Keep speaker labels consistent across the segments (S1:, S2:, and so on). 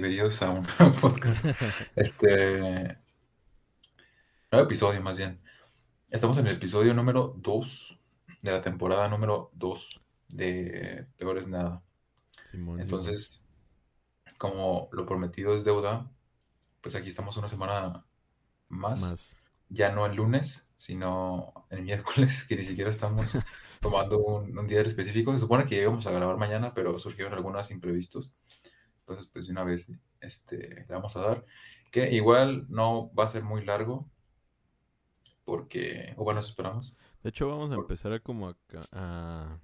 S1: bienvenidos a un nuevo podcast. Este. Nuevo episodio, más bien. Estamos en el episodio número 2 de la temporada número 2 de Peor es Nada.
S2: Simón,
S1: Entonces, como lo prometido es deuda, pues aquí estamos una semana más. Ya no el lunes, sino el miércoles, que ni siquiera estamos tomando un, un día específico. Se supone que íbamos a grabar mañana, pero surgieron algunos imprevistos. Entonces, pues de una vez este, le vamos a dar. Que igual no va a ser muy largo. Porque, o bueno, eso esperamos.
S2: De hecho, vamos a empezar a como a,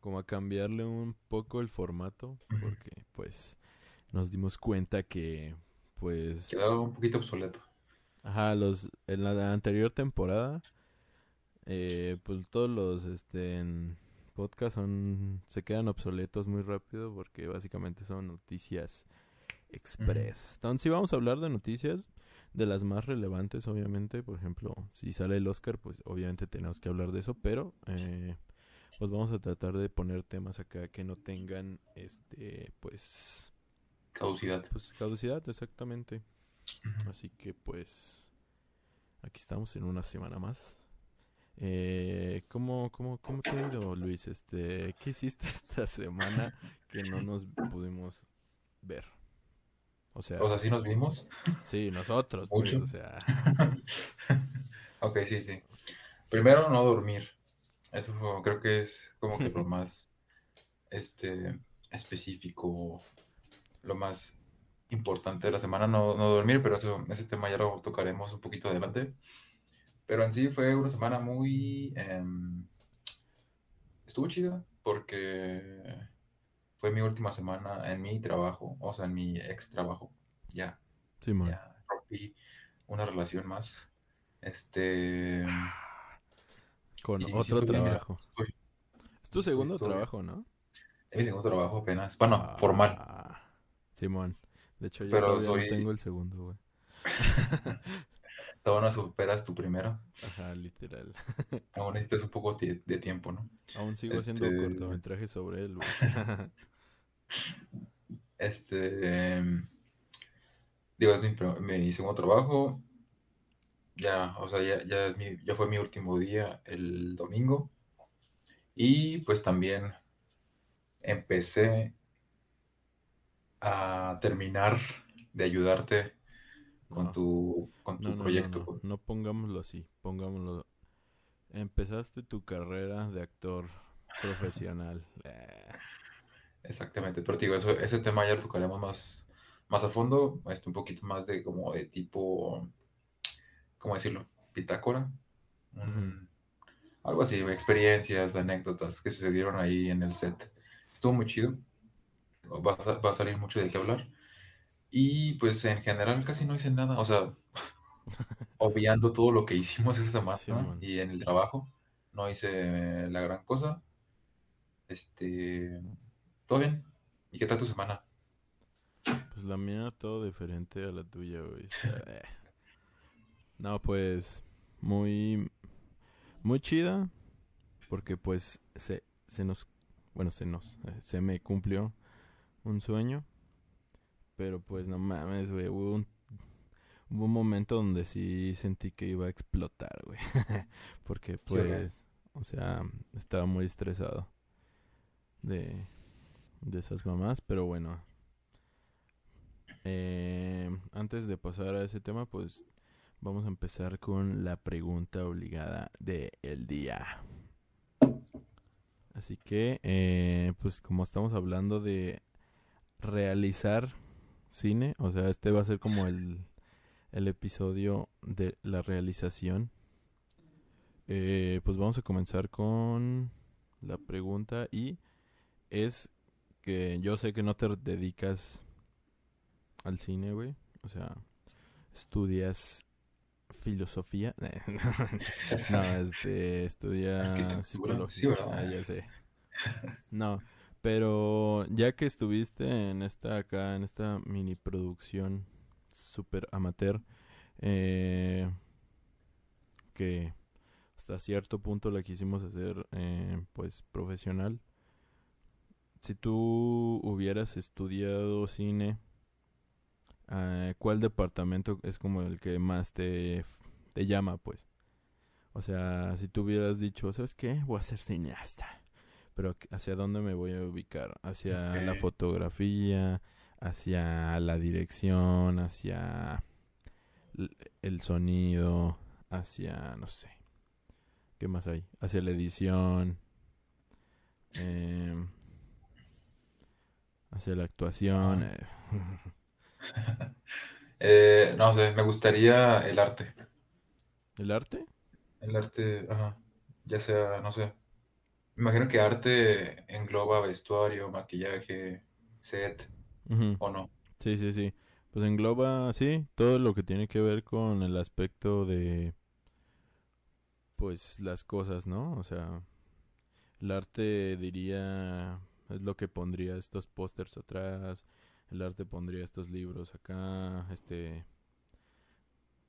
S2: como a cambiarle un poco el formato, porque pues nos dimos cuenta que pues
S1: Quedó un poquito obsoleto.
S2: ajá, los en la anterior temporada eh, pues todos los este en podcast son se quedan obsoletos muy rápido porque básicamente son noticias express. Entonces, sí vamos a hablar de noticias de las más relevantes, obviamente. Por ejemplo, si sale el Oscar, pues obviamente tenemos que hablar de eso, pero eh, pues vamos a tratar de poner temas acá que no tengan, este, pues,
S1: Caducidad.
S2: pues caducidad, exactamente. Así que pues aquí estamos en una semana más. Eh, ¿cómo, cómo, ¿Cómo te ha ido, Luis? Este, ¿qué hiciste esta semana que no nos pudimos ver? O sea,
S1: O sea, sí nos vimos.
S2: sí, nosotros, pues, o sea,
S1: ok, sí, sí. Primero, no dormir. Eso fue- creo que es como que lo más este, específico, lo más importante de la semana, no, no dormir, pero eso, ese tema ya lo tocaremos un poquito adelante. Pero en sí fue una semana muy... em, estuvo chida porque fue mi última semana en mi trabajo, o sea, en mi ex trabajo. Ya,
S2: Simón.
S1: ya rompí una relación más. Este...
S2: Con
S1: y sí
S2: otro
S1: estoy bien, mira,
S2: trabajo.
S1: estoy-
S2: Es tu segundo
S1: estoy-
S2: trabajo, ¿no?
S1: es mi segundo trabajo apenas. Bueno, formal.
S2: Ah, Simón. De hecho, yo
S1: Pero
S2: todavía no
S1: soy-
S2: tengo el segundo, güey.
S1: Todavía no superas tu primero.
S2: Ajá, literal.
S1: Aún necesitas un poco de, tiempo, ¿no?
S2: Aún sigo haciendo
S1: Este-
S2: cortometrajes sobre él, güey.
S1: Este. em, digo, es mi, mi segundo trabajo. Ya, o sea, ya, ya, es mi- ya fue mi último día el domingo. Y pues también empecé a terminar de ayudarte con
S2: No.
S1: tu, con tu
S2: No, no, no,
S1: proyecto.
S2: no, no pongámoslo así, pongámoslo. Empezaste tu carrera de actor profesional.
S1: Exactamente, pero digo, eso, ese tema ya lo tocaremos más, más a fondo, este, un poquito más de como de tipo, ¿cómo decirlo? Pitácora. Un- algo así, experiencias, anécdotas que se dieron ahí en el set. Estuvo muy chido. Va a, va a salir mucho de qué hablar. Y pues en general casi no hice nada, o sea, obviando todo lo que hicimos esa semana
S2: Sí,
S1: y en el trabajo, no hice la gran cosa. Este, todo bien. ¿Y qué tal tu semana?
S2: Pues la mía todo diferente a la tuya, güey. eh. No, pues muy muy chida porque pues se se nos bueno, se nos eh, se me cumplió un sueño, pero pues no mames, güey, hubo un hubo un momento donde sí sentí que iba a explotar, güey. porque pues o sea, estaba muy estresado de de esas mamás, pero bueno, eh, antes de pasar a ese tema, pues vamos a empezar con la pregunta obligada del día. Así que, eh, pues como estamos hablando de realizar cine, o sea, este va a ser como el, el episodio de la realización. Eh, pues vamos a comenzar con la pregunta y es que yo sé que no te dedicas al cine, güey. O sea, estudias filosofía. no, este, estudia psicología.
S1: sí.
S2: Ah, ya sé. No, pero ya que estuviste en esta acá, en esta mini producción super amateur, eh, que hasta cierto punto la quisimos hacer, eh, pues, profesional. Si tú hubieras estudiado cine ah, cuál departamento es como el que más te, te llama, pues. O sea, si tú hubieras dicho, ¿sabes qué? Voy a ser cineasta. Pero ¿hacia dónde me voy a ubicar? ¿Hacia la fotografía? ¿Hacia la dirección? ¿Hacia el sonido? ¿Hacia, no sé, qué más hay? ¿Hacia la edición? em, ¿Hacia la actuación?
S1: Ah.
S2: eh,
S1: Eh, no sé, me gustaría el arte.
S2: ¿El arte?
S1: El arte, ajá, ya sea, no sé. Imagino que arte engloba vestuario, maquillaje, set, o no.
S2: Sí, sí, sí. Pues engloba, sí, todo lo que tiene que ver con el aspecto de, pues, las cosas, ¿no? O sea, el arte diría, es lo que pondría estos pósters atrás, el arte pondría estos libros acá, este,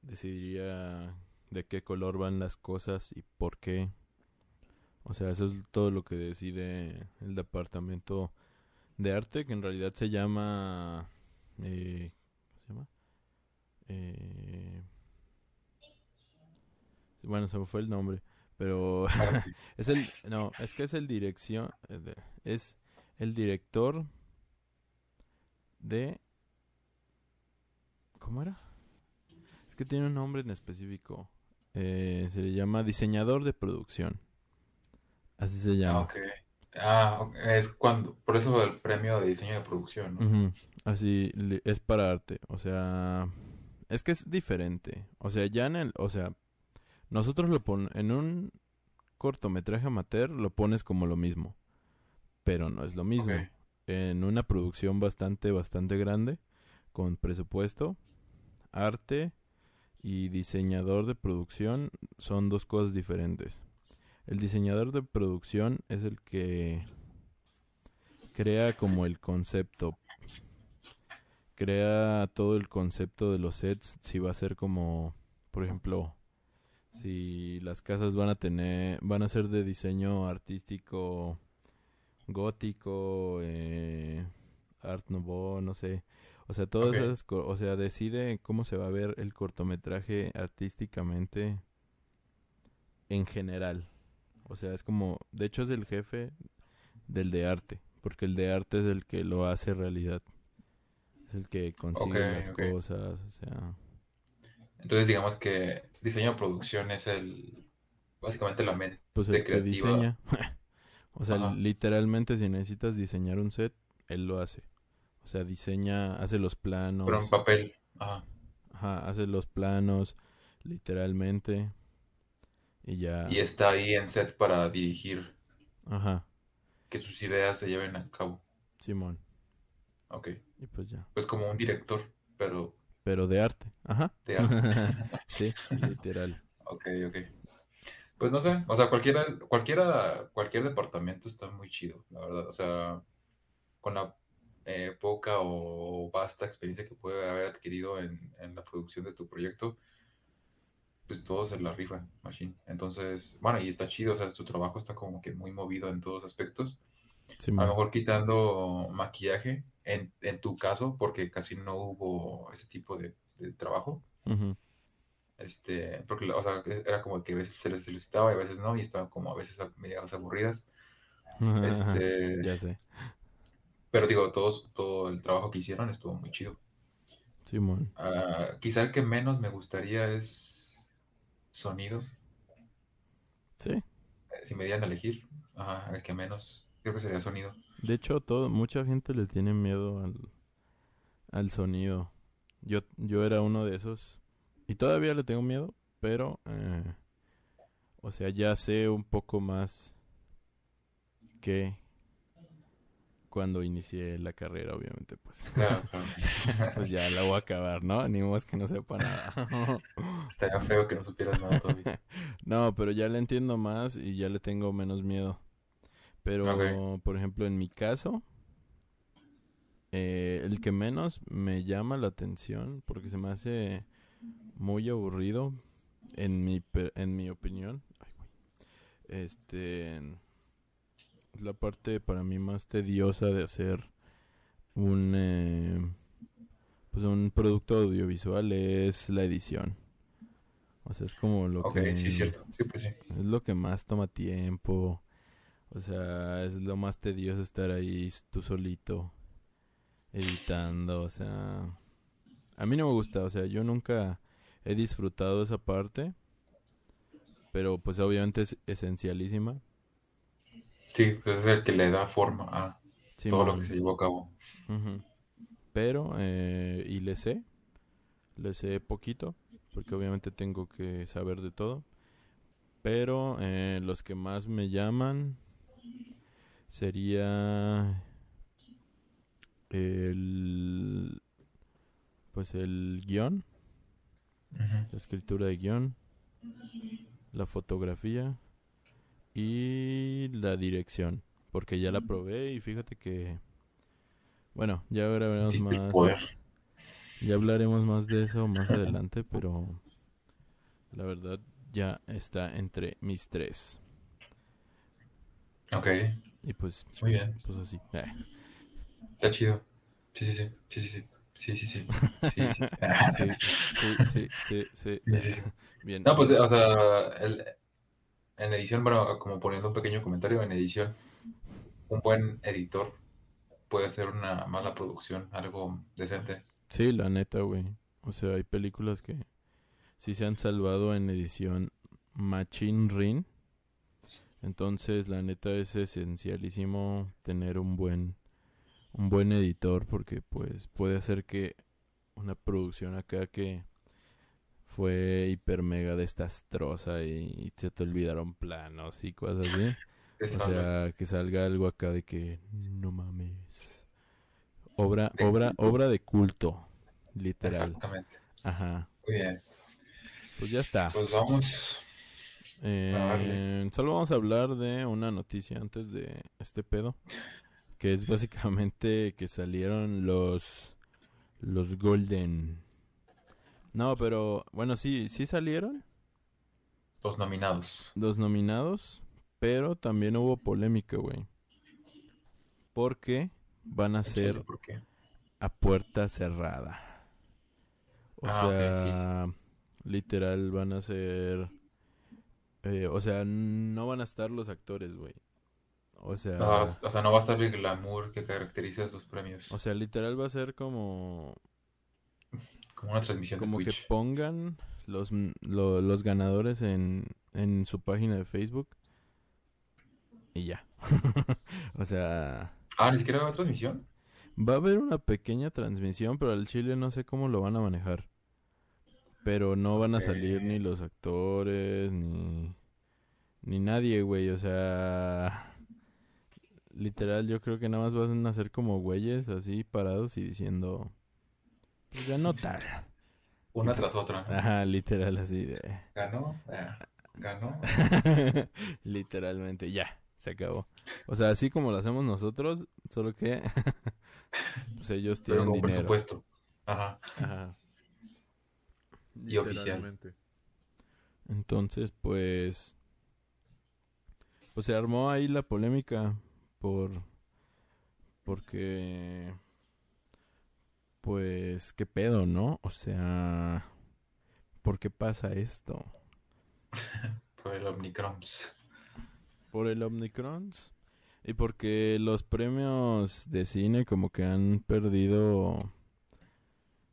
S2: decidiría de qué color van las cosas y por qué. O sea, eso es todo lo que decide el departamento de arte, que en realidad se llama... Eh, ¿Cómo se llama? Eh, bueno, se me fue el nombre, pero
S1: Arte.
S2: es el... No, es que es el dirección... eh, Es el director de... ¿Cómo era? Es que tiene un nombre en específico. Eh, se le llama diseñador de producción. Así se
S1: Ah,
S2: llama.
S1: ok. Ah, ok, es cuando, por eso el premio de diseño de producción, ¿no?
S2: Ujú, Así es para arte, o sea, es que es diferente. O sea, ya en el, o sea, nosotros lo pon en un cortometraje amateur lo pones como lo mismo, pero no es lo mismo.
S1: Ok.
S2: En una producción bastante bastante grande con presupuesto, arte y diseñador de producción son dos cosas diferentes. El diseñador de producción es el que crea como el concepto. Crea todo el concepto de los sets, si va a ser como, por ejemplo, si las casas van a tener, van a ser de diseño artístico gótico, eh, art nouveau, no sé, o sea, todas esas, o sea, decide cómo se va a ver el cortometraje artísticamente en general. O sea, es como, de hecho es el jefe del de arte, porque el de arte es el que lo hace realidad. Es el que consigue las cosas, o sea,
S1: Entonces digamos que diseño producción es el, básicamente la mente
S2: pues el que diseña. o sea,
S1: Ajá.
S2: literalmente si necesitas diseñar un set, él lo hace. O sea, diseña, hace los
S1: Pero en
S2: planos,
S1: papel. Ajá.
S2: ajá, hace los planos, literalmente, y ya,
S1: Y está ahí en set para dirigir
S2: ajá,
S1: que sus ideas se lleven a cabo.
S2: Simón,
S1: Ok.
S2: y pues ya.
S1: Pues como un director, pero
S2: Pero de arte, ajá.
S1: de arte.
S2: sí, literal.
S1: Ok, ok. Pues no sé, o sea, cualquiera, cualquiera, cualquier departamento está muy chido, la verdad. O sea, con la eh, poca o vasta experiencia que puede haber adquirido en, en la producción de tu proyecto, pues todos se la rifan, machine. Entonces, bueno, y está chido, o sea, tu trabajo está como que muy movido en todos aspectos. A lo mejor quitando maquillaje, en, en tu caso, porque casi no hubo ese tipo de, de trabajo.
S2: Ujú.
S1: Este, porque, o sea, era como que a veces se les solicitaba y a veces no, y estaban como a veces medias aburridas. Este,
S2: ya sé.
S1: pero digo, todos, todo el trabajo que hicieron estuvo muy chido.
S2: Simón.
S1: Ah, quizá el que menos me gustaría es sonido.
S2: Sí.
S1: Eh, Si me dieran a elegir, ajá, el que menos, creo que sería sonido.
S2: De hecho, todo, mucha gente le tiene miedo al, al sonido. Yo, yo era uno de esos. Y todavía le tengo miedo, pero... eh, o sea, ya sé un poco más que cuando inicié la carrera, obviamente, pues.
S1: Claro, claro.
S2: pues ya la voy a acabar, ¿no? Ni más que no sepa nada.
S1: Estaría feo que no supieras nada todavía.
S2: no, pero ya le entiendo más y ya le tengo menos miedo. Pero, por ejemplo, en mi caso, eh, el que menos me llama la atención, porque se me hace muy aburrido, en mi, en mi opinión, ay, güey, este, es la parte para mí más tediosa de hacer un, eh, pues un producto audiovisual es la edición. O sea, es como lo que
S1: sí, cierto. Sí, pues sí.
S2: es lo que más toma tiempo. O sea, es lo más tedioso estar ahí tú solito editando, o sea, a mí no me gusta, o sea, yo nunca he disfrutado esa parte, pero pues obviamente es esencialísima.
S1: Sí, pues es el que le da forma a todo lo que se llevó a cabo.
S2: Pero, eh, y le sé, le sé poquito, porque obviamente tengo que saber de todo. Pero eh, los que más me llaman sería el, pues el
S1: guion,
S2: la escritura de guion, la fotografía y la dirección, porque ya la probé y fíjate que, bueno, ya
S1: el
S2: más.
S1: poder.
S2: Ya hablaremos más de eso más adelante, pero la verdad ya está entre mis tres.
S1: Ok,
S2: Y pues,
S1: muy bien.
S2: pues así. Eh.
S1: Está chido. Sí, sí, sí. Sí, sí, sí. Sí, sí, sí. Sí, sí, sí.
S2: Sí, sí, sí, sí, sí.
S1: Sí, sí, sí.
S2: Bien.
S1: No, pues, o sea, el- en edición, bueno, como poniendo un pequeño comentario, en edición, un buen editor puede hacer una mala producción, algo decente.
S2: Sí, la neta, güey. O sea, hay películas que sí se han salvado en edición Machine Rin. Entonces, la neta es esencialísimo tener un buen un buen editor porque pues puede hacer que una producción acá que fue hiper mega desastrosa y, y se te olvidaron planos y cosas así. O sea, que salga algo acá de que no mames. Obra,
S1: De
S2: obra,
S1: culto.
S2: obra de culto, literal.
S1: Exactamente.
S2: Ajá.
S1: Muy bien.
S2: Pues ya está.
S1: Pues vamos.
S2: Eh,
S1: darle.
S2: solo vamos a hablar de una noticia antes de este pedo, que es básicamente que salieron los los Golden. No, pero bueno, sí, sí salieron
S1: Los nominados.
S2: los nominados, pero también hubo polémica, güey. Porque van a ser
S1: Échale, ¿Por qué?
S2: a puerta cerrada. O
S1: Ah, sí,
S2: sea, literal van a ser... eh, o sea, no van a estar los actores, güey. O sea,
S1: No, o sea, no va a estar el glamour que caracteriza estos premios.
S2: o sea, literal va a ser como
S1: Como una transmisión
S2: como
S1: de
S2: que
S1: Twitch.
S2: pongan los, lo- los ganadores en, en su página de Facebook y ya. o sea,
S1: Ah, ni siquiera va a transmisión.
S2: Va a haber una pequeña transmisión, pero al chile no sé cómo lo van a manejar. Pero no van a salir ni los actores, ni, ni nadie, güey. O sea, literal, yo creo que nada más van a ser como güeyes así parados y diciendo, pues ganó tal.
S1: Una tras otra.
S2: Ajá, literal, así de...
S1: Ganó. ah, ganó.
S2: Literalmente, ya, se acabó. O sea, así como lo hacemos nosotros, solo que pues ellos
S1: Pero
S2: tienen
S1: con
S2: dinero.
S1: presupuesto. Ajá.
S2: Ajá.
S1: Y oficial.
S2: Literalmente. Entonces, pues. Pues se armó ahí la polémica por. Porque. Pues, ¿qué pedo, no? O sea. ¿Por qué pasa esto?
S1: Por el Omnicrons.
S2: Por el Omnicrons. Y porque los premios de cine como que han perdido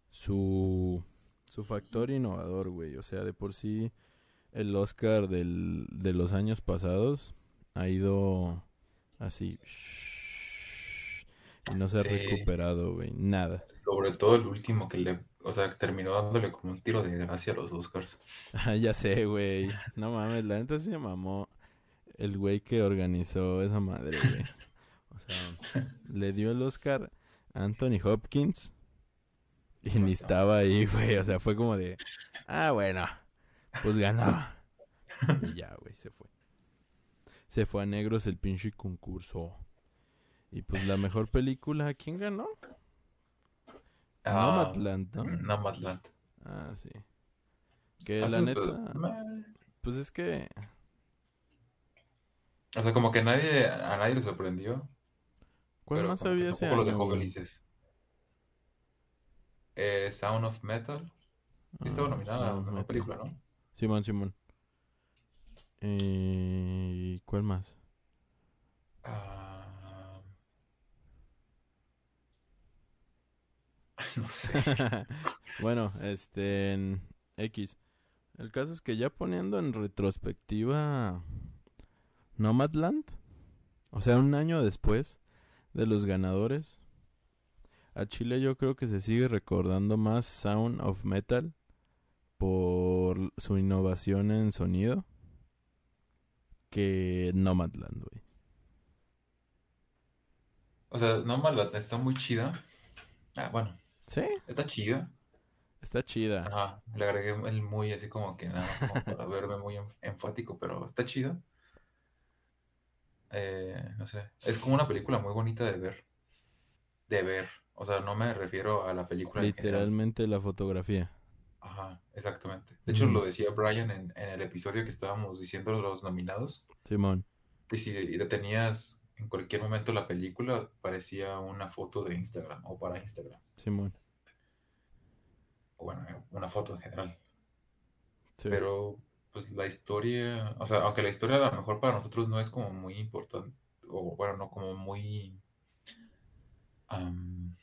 S2: su, su factor innovador, güey. O sea, de por sí el Oscar del, de los años pasados ha ido así. Y no se ha
S1: Sí.
S2: recuperado, güey. Nada.
S1: Sobre todo el último que le. O sea, terminó dándole como un tiro de gracia a los Oscars.
S2: Ah, ya sé, güey. No mames, la neta sí me mamó el güey que organizó esa madre, güey. O sea, le dio el Oscar a Anthony Hopkins y ni estaba ahí, güey. O sea, fue como de, ah, bueno, pues ganó. Y ya, güey, se fue. Se fue a negros el pinche concurso. Y pues la mejor película, ¿quién ganó?
S1: Ah,
S2: Nomadland, ¿no?
S1: Nomadland.
S2: Ah, sí. Que la
S1: Hace-
S2: neta,
S1: meh.
S2: pues es que
S1: O sea, como que nadie, a nadie le sorprendió.
S2: ¿Cuál más había ese
S1: tampoco los
S2: año,
S1: dejó
S2: güey?
S1: felices. eh, Sound of Metal. Sí Estaba
S2: Ah,
S1: nominada a
S2: Metal.
S1: película, ¿no?
S2: Simón, Simón. Eh, ¿Cuál más?
S1: Ah, no sé.
S2: bueno, este, en X. El caso es que ya poniendo en retrospectiva Nomadland, o sea, un año después de los ganadores, a Chile yo creo que se sigue recordando más Sound of Metal por su innovación en sonido que Nomadland, güey.
S1: O sea, no mala, está muy chida. Ah, bueno,
S2: Sí,
S1: está chida.
S2: está chida.
S1: Ajá, le agregué el muy así como que nada, como para verme muy en- enfático, pero está chida. Eh, no sé, es como una película muy bonita de ver. De ver. O sea, no me refiero a la película en.
S2: Literalmente la fotografía.
S1: Ajá, exactamente. De hecho,
S2: Mm.
S1: lo decía Brian en, en el episodio que estábamos diciendo los nominados,
S2: Simón.
S1: que si detenías en cualquier momento la película, parecía una foto de Instagram o para Instagram.
S2: Simón.
S1: O bueno, una foto en general.
S2: Sí.
S1: Pero, pues la historia, o sea, aunque la historia a lo mejor para nosotros no es como muy importante, o bueno, no como muy, am,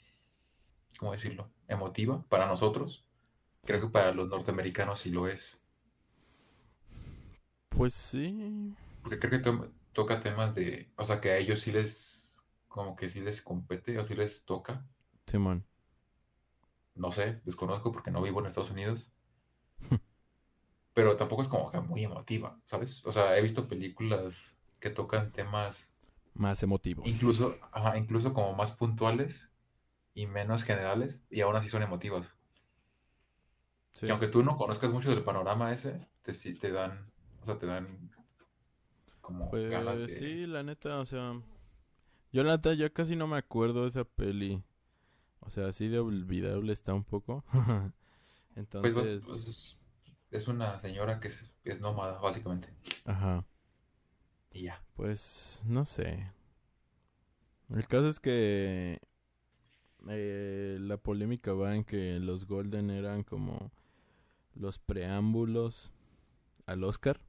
S1: ¿cómo decirlo? Emotiva para nosotros. Creo que para los norteamericanos sí lo es.
S2: Pues sí.
S1: Porque creo que toca temas de, o sea, que a ellos sí les, como que sí les compete o sí les toca.
S2: Simón.
S1: No sé, desconozco porque no vivo en Estados Unidos. Pero tampoco es como que muy emotiva, ¿sabes? O sea, he visto películas que tocan temas
S2: Más emotivos.
S1: incluso, ajá, incluso como más puntuales y menos generales y aún así son emotivas.
S2: Sí.
S1: Que aunque tú no conozcas mucho del panorama ese, te, sí te dan, o sea, te dan como ganas
S2: Pues
S1: de...
S2: sí, la neta, o sea. Yo la neta ya casi no me acuerdo de esa peli. O sea, así de olvidable está un poco.
S1: Pues,
S2: Entonces,
S1: pues, es, es una señora que es, es nómada, básicamente.
S2: ajá.
S1: Y ya.
S2: Pues no sé. El caso es que eh, la polémica va en que los Golden eran como los preámbulos al Oscar.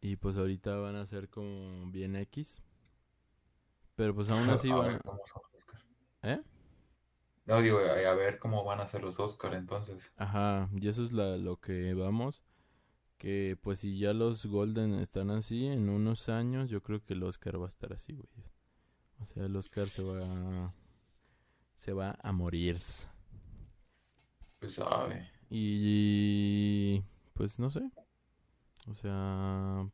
S2: Y pues ahorita van a ser como bien X. Pero pues aún así
S1: a
S2: van...
S1: ver cómo son los Oscar.
S2: ¿Eh?
S1: No, digo, a, a ver cómo van a ser los Oscar entonces.
S2: Ajá, y eso es la, lo que vamos. Que pues si ya los Golden están así, en unos años yo creo que el Oscar va a estar así, güey. O sea, el Oscar se va... Se va a morir.
S1: Pues sabe.
S2: Y... Pues no sé. O sea...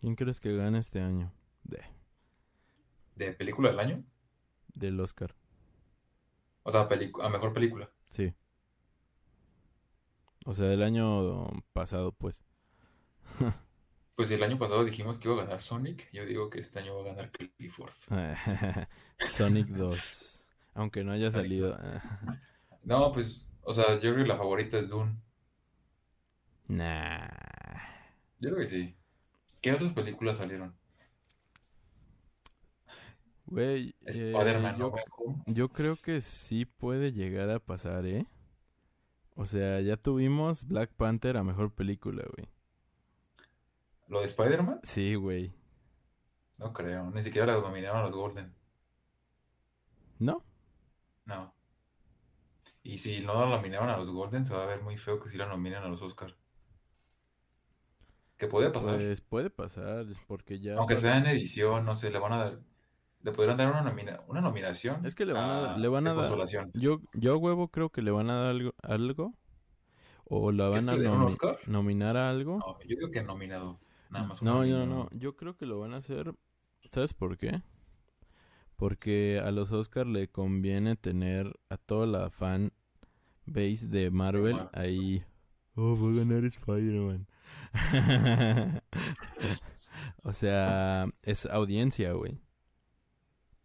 S2: ¿Quién crees que gane este año? De,
S1: ¿De película del año?
S2: del Oscar.
S1: O sea, a mejor película.
S2: Sí. O sea, del año pasado, pues.
S1: Pues el año pasado dijimos que iba a ganar Sonic. Yo digo que este año va a ganar Clifford.
S2: Sonic 2. Aunque no haya
S1: Sonic
S2: salido.
S1: No, pues, o sea, yo creo que la favorita es Dune.
S2: nah.
S1: Yo creo que sí. ¿Qué otras películas salieron?
S2: Güey, eh,
S1: Spider-Man,
S2: yo, yo creo que sí puede llegar a pasar, ¿eh? O sea, ya tuvimos Black Panther a mejor película, güey.
S1: ¿Lo de Spider-Man?
S2: Sí, güey.
S1: No creo. Ni siquiera la nominaron a los Golden.
S2: ¿No?
S1: No. Y si no la nominaron a los Golden, se va a ver muy feo que si la nominen a los Oscar. Que puede pasar.
S2: Pues puede pasar, porque ya...
S1: Aunque sea en edición, no sé, le van a dar. Le podrían dar una, nomina- una nominación.
S2: Es que le van a,
S1: a-
S2: le van a
S1: de
S2: dar...
S1: consolación.
S2: Yo, yo huevo creo que le van a dar algo, algo o la
S1: ¿Crees
S2: van a nomi- nominar a algo.
S1: No, yo digo que nominado. Nada más.
S2: No, no, no. Yo creo que lo van a hacer. ¿Sabes por qué? Porque a los Oscars le conviene tener a toda la fan base de Marvel
S1: Marvel.
S2: ahí. Oh, va a ganar Spider-Man. o sea, es audiencia, güey.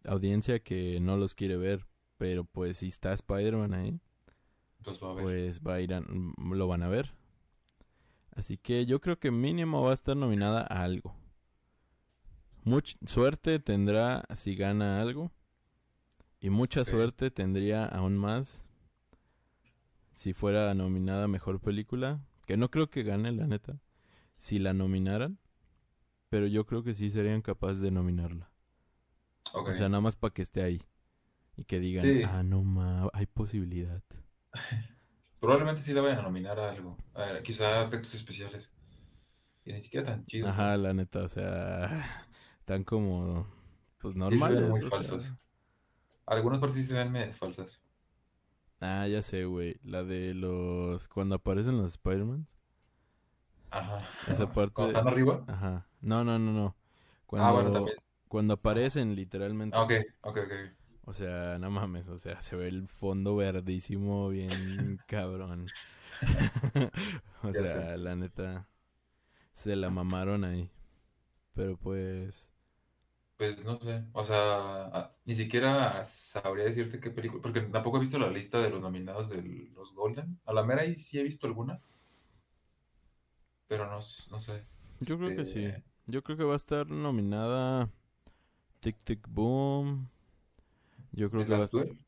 S2: Audiencia que no los quiere ver. Pero pues si está Spider-Man ahí,
S1: Pues va a ver.
S2: pues va a ir a- mm, lo van a ver. Así que yo creo que mínimo va a estar nominada a algo. Mucha suerte tendrá si gana algo. Y mucha suerte tendría aún más si fuera nominada Mejor Película. Que no creo que gane, la neta. Si la nominaran. Pero yo creo que sí serían capaces de nominarla.
S1: Ok.
S2: O sea, nada más para que esté ahí. Y que digan,
S1: Sí.
S2: ah, no ma, hay posibilidad.
S1: Probablemente sí la vayan a nominar a algo. A- quizá efectos especiales. Y ni siquiera tan chidos.
S2: Ajá,
S1: pues.
S2: la neta, o sea, tan como, pues
S1: Sí se ven
S2: normales.
S1: muy
S2: sea.
S1: Algunas partes sí se ven medio falsas.
S2: Ah, ya sé, güey. La de los, cuando aparecen los Spider-Man.
S1: Ajá.
S2: Esa parte
S1: Cuando están arriba.
S2: Ajá. No, no, no, no. Cuando,
S1: Ah, bueno, también.
S2: cuando aparecen literalmente.
S1: Ok, ok, ok.
S2: O sea, no mames, o sea, se ve el fondo verdísimo bien cabrón. o
S1: Ya
S2: sea,
S1: sé.
S2: la neta, se la mamaron ahí. Pero pues,
S1: Pues no sé. O sea, ni siquiera sabría decirte qué película. Porque tampoco he visto la lista de los nominados de los Golden. A la mera ahí sí he visto alguna. Pero no, s- no sé.
S2: yo creo que sí.
S1: Este,
S2: Yo creo que va a estar nominada Tic Tic Boom. Yo creo
S1: ¿The
S2: que va a
S1: Last Duel?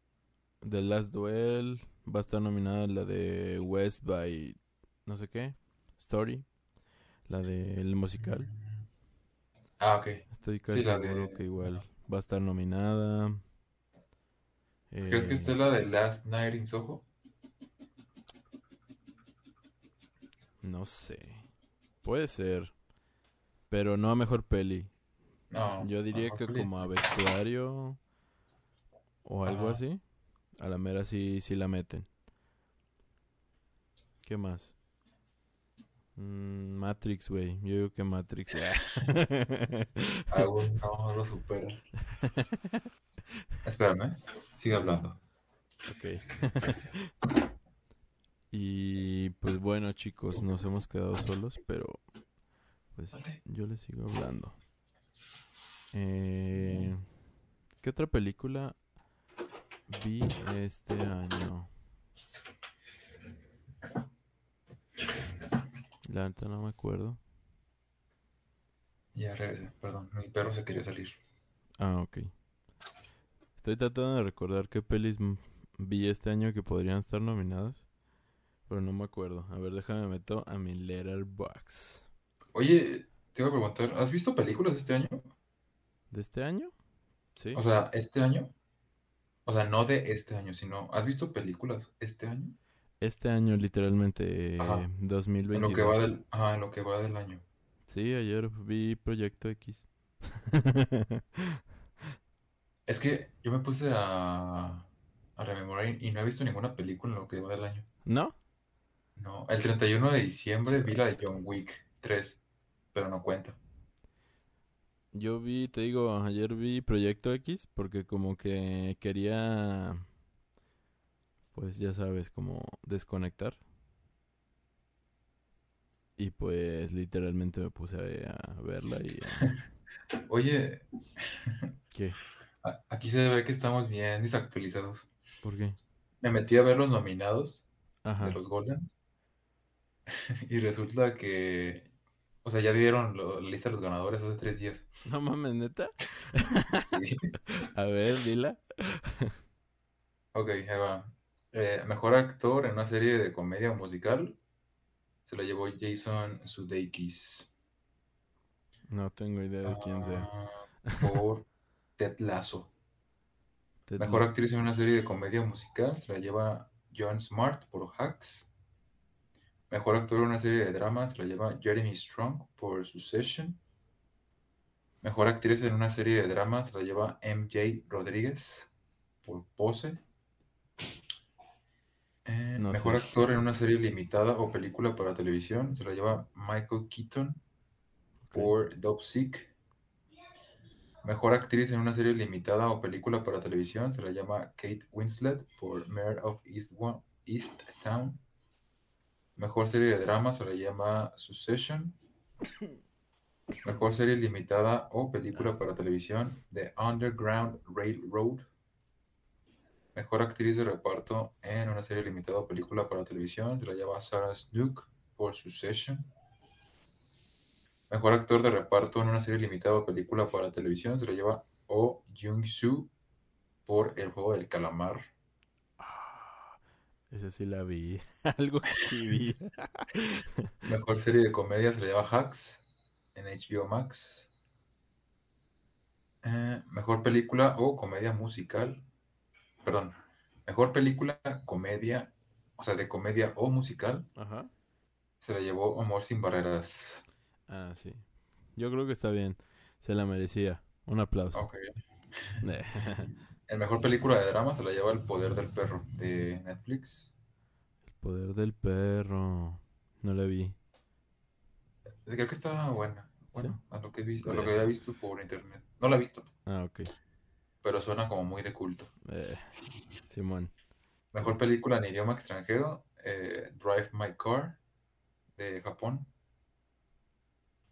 S2: The Last Duel. Va a estar nominada la de West by no sé qué. Story. La del musical.
S1: Ah, ok.
S2: Estoy casi
S1: la
S2: seguro
S1: de-
S2: que igual va a estar nominada.
S1: ¿Crees que
S2: Eh,
S1: esté la de Last Night in Soho?
S2: No sé. Puede ser. Pero no a mejor peli.
S1: No.
S2: Yo diría que
S1: peli.
S2: como a vestuario o algo
S1: Ajá.
S2: así. A la mera sí, sí la meten. ¿Qué más? Mm, Matrix, güey. Yo digo que Matrix.
S1: Aún no lo supera. Espérame. Sigue hablando.
S2: Ok. y pues bueno, chicos, nos hemos quedado solos, pero pues yo les sigo hablando. Eh, ¿Qué otra película vi este año? La neta no me acuerdo.
S1: Ya regresé, perdón. Mi perro se quería salir.
S2: Ah, ok. Estoy tratando de recordar qué pelis vi este año que podrían estar nominadas, pero no me acuerdo. A ver, déjame meto a mi letterbox.
S1: Oye, te iba a preguntar, ¿has visto películas este año?
S2: ¿De este año? Sí.
S1: O sea, este año. O sea, no de este año, sino, ¿has visto películas este año?
S2: Este año, literalmente,
S1: Ajá.
S2: eh,
S1: En
S2: 2022.
S1: lo que va del, ajá, en lo que va del año.
S2: Sí, ayer vi Proyecto X.
S1: Es que yo me puse a, a rememorar y no he visto ninguna película en lo que va del año.
S2: ¿No?
S1: No, el 31 de diciembre vi la de John Wick 3, pero no cuenta.
S2: Yo vi, te digo, ayer vi Proyecto X porque como que quería, pues ya sabes, como desconectar. Y pues literalmente me puse a, a verla y... a-
S1: Oye,
S2: ¿Qué?
S1: aquí se ve que estamos bien desactualizados.
S2: ¿Por qué?
S1: Me metí a ver los nominados
S2: Ajá.
S1: de los Golden y resulta que, o sea, ya dieron lo- la lista de los ganadores hace tres días.
S2: No mames, neta.
S1: Sí.
S2: A ver, dila.
S1: Ok, ahí va. Eh, mejor actor en una serie de comedia musical se la llevó Jason Sudeikis.
S2: No tengo idea de quién sea.
S1: Ah, por Ted Lasso.
S2: Ted
S1: Mejor actriz en una serie de comedia musical se la lleva Joan Smart por Hacks. Mejor actor en una serie de drama se la lleva Jeremy Strong por Succession. Mejor actriz en una serie de drama se la lleva MJ Rodríguez por Pose. Eh,
S2: No
S1: mejor
S2: sé.
S1: actor en una serie limitada o película para televisión se la lleva Michael Keaton
S2: Ok.
S1: por Dopesick. Mejor actriz en una serie limitada o película para televisión se la llama Kate Winslet por Mayor of East, Wa- East Town. Mejor serie de drama se la llama Succession. Mejor serie limitada o película para televisión The Underground Railroad. Mejor actriz de reparto en una serie limitada o película para televisión se la llama Sarah Snook por Succession. Mejor actor de reparto en una serie limitada o película para televisión se lo lleva Oh Jung-soo por El juego del calamar.
S2: Ah, esa sí la vi. Algo que sí vi.
S1: Mejor serie de comedia se le llama Hacks en HBO Max. Eh, mejor película o comedia musical. Perdón. Mejor película, comedia, o sea, de comedia o musical.
S2: Ajá.
S1: Se la llevó Amor sin barreras.
S2: Ah, sí. Yo creo que está bien. Se la merecía. Un aplauso.
S1: Ok. El mejor película de drama se la lleva El poder del perro de Netflix.
S2: El poder del perro. No la vi.
S1: Creo que está buena. Bueno, a lo que he visto, a lo que había visto por internet. No la he visto.
S2: Ah, ok.
S1: Pero suena como muy de culto.
S2: Eh, Simón.
S1: Mejor película en idioma extranjero, eh, Drive My Car, de Japón.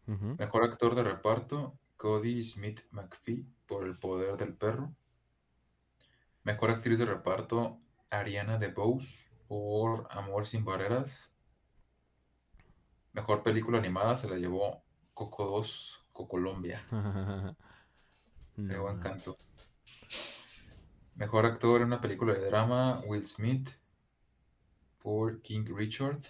S1: Mejor actor de reparto, Cody Smith McPhee, por El poder del perro. Mejor actriz de reparto, Ariana DeBose, por Amor sin barreras. Mejor película animada se la llevó Coco 2, Colombia, de
S2: No,
S1: buen
S2: ma.
S1: canto. Mejor actor en una película de drama, Will Smith, por King Richard.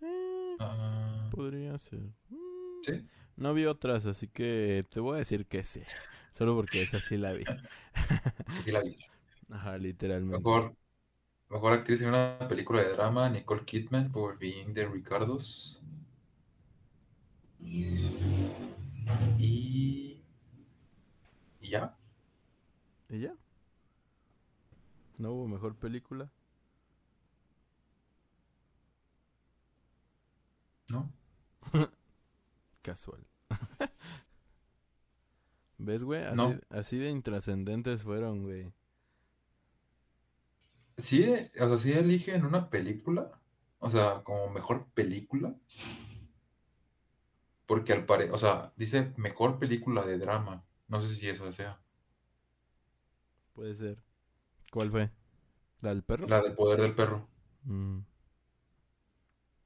S2: Eh,
S1: Ah,
S2: podría ser. Mm,
S1: sí,
S2: No vi otras, así que te voy a decir que sí. Solo porque esa sí la vi.
S1: sí la viste.
S2: Ajá, literalmente.
S1: Mejor, mejor actriz en una película de drama, Nicole Kidman, por Being the Ricardos. Y. y ya.
S2: ¿Y ya? ¿No hubo mejor película?
S1: ¿No?
S2: Casual. ¿Ves, güey? Así,
S1: No.
S2: así de intrascendentes fueron, güey.
S1: Sí, o sea, sí eligen una película. O sea, como mejor película. Porque al parecer, o sea, dice mejor película de drama. No sé si esa sea.
S2: Puede ser. ¿Cuál fue? ¿La del perro?
S1: La del poder del perro.
S2: Mm.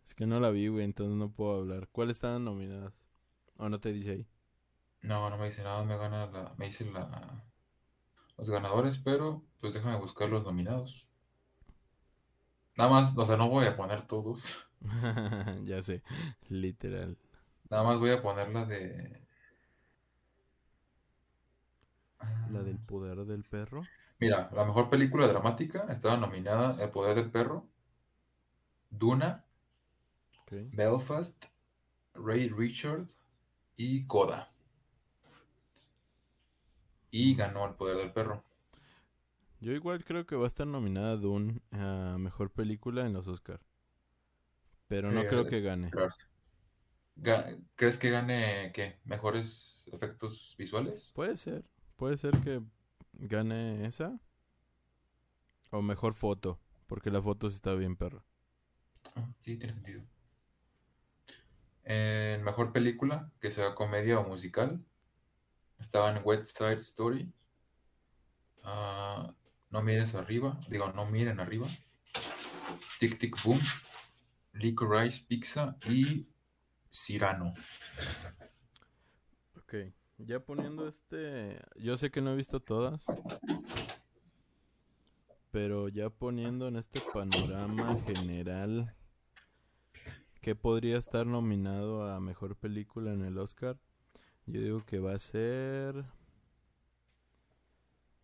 S2: Es que no la vi, güey, entonces no puedo hablar. ¿Cuáles estaban nominadas? ¿O no te dice ahí?
S1: No, no me dice nada, me gana la, me dicen la, los ganadores, pero pues déjame buscar los nominados. Nada más, o sea, no voy a poner todos.
S2: ya sé, literal.
S1: Nada más voy a poner la de.
S2: ¿La del poder del perro?
S1: Mira, la mejor película dramática estaba nominada El poder del perro, Duna,
S2: Ok.
S1: Belfast, Ray Richard y Coda. Y ganó El poder del perro.
S2: Yo igual creo que va a estar nominada Dune a mejor película en los Oscar. Pero no
S1: Eh,
S2: creo que gane.
S1: ¿Crees que gane qué? ¿Mejores efectos visuales?
S2: Puede ser. Puede ser que gane esa. O mejor foto. Porque la foto sí está bien perra.
S1: Ah, Sí, tiene sentido. En mejor película, que sea comedia o musical, estaban West Side Story, ah, No mires arriba, digo, No miren arriba, Tic Tic Boom, Licorice Pizza y Cyrano.
S2: Ok. Ya poniendo este... Yo sé que no he visto todas. Pero ya poniendo en este panorama general... ¿Qué podría estar nominado a mejor película en el Oscar? Yo digo que va a ser...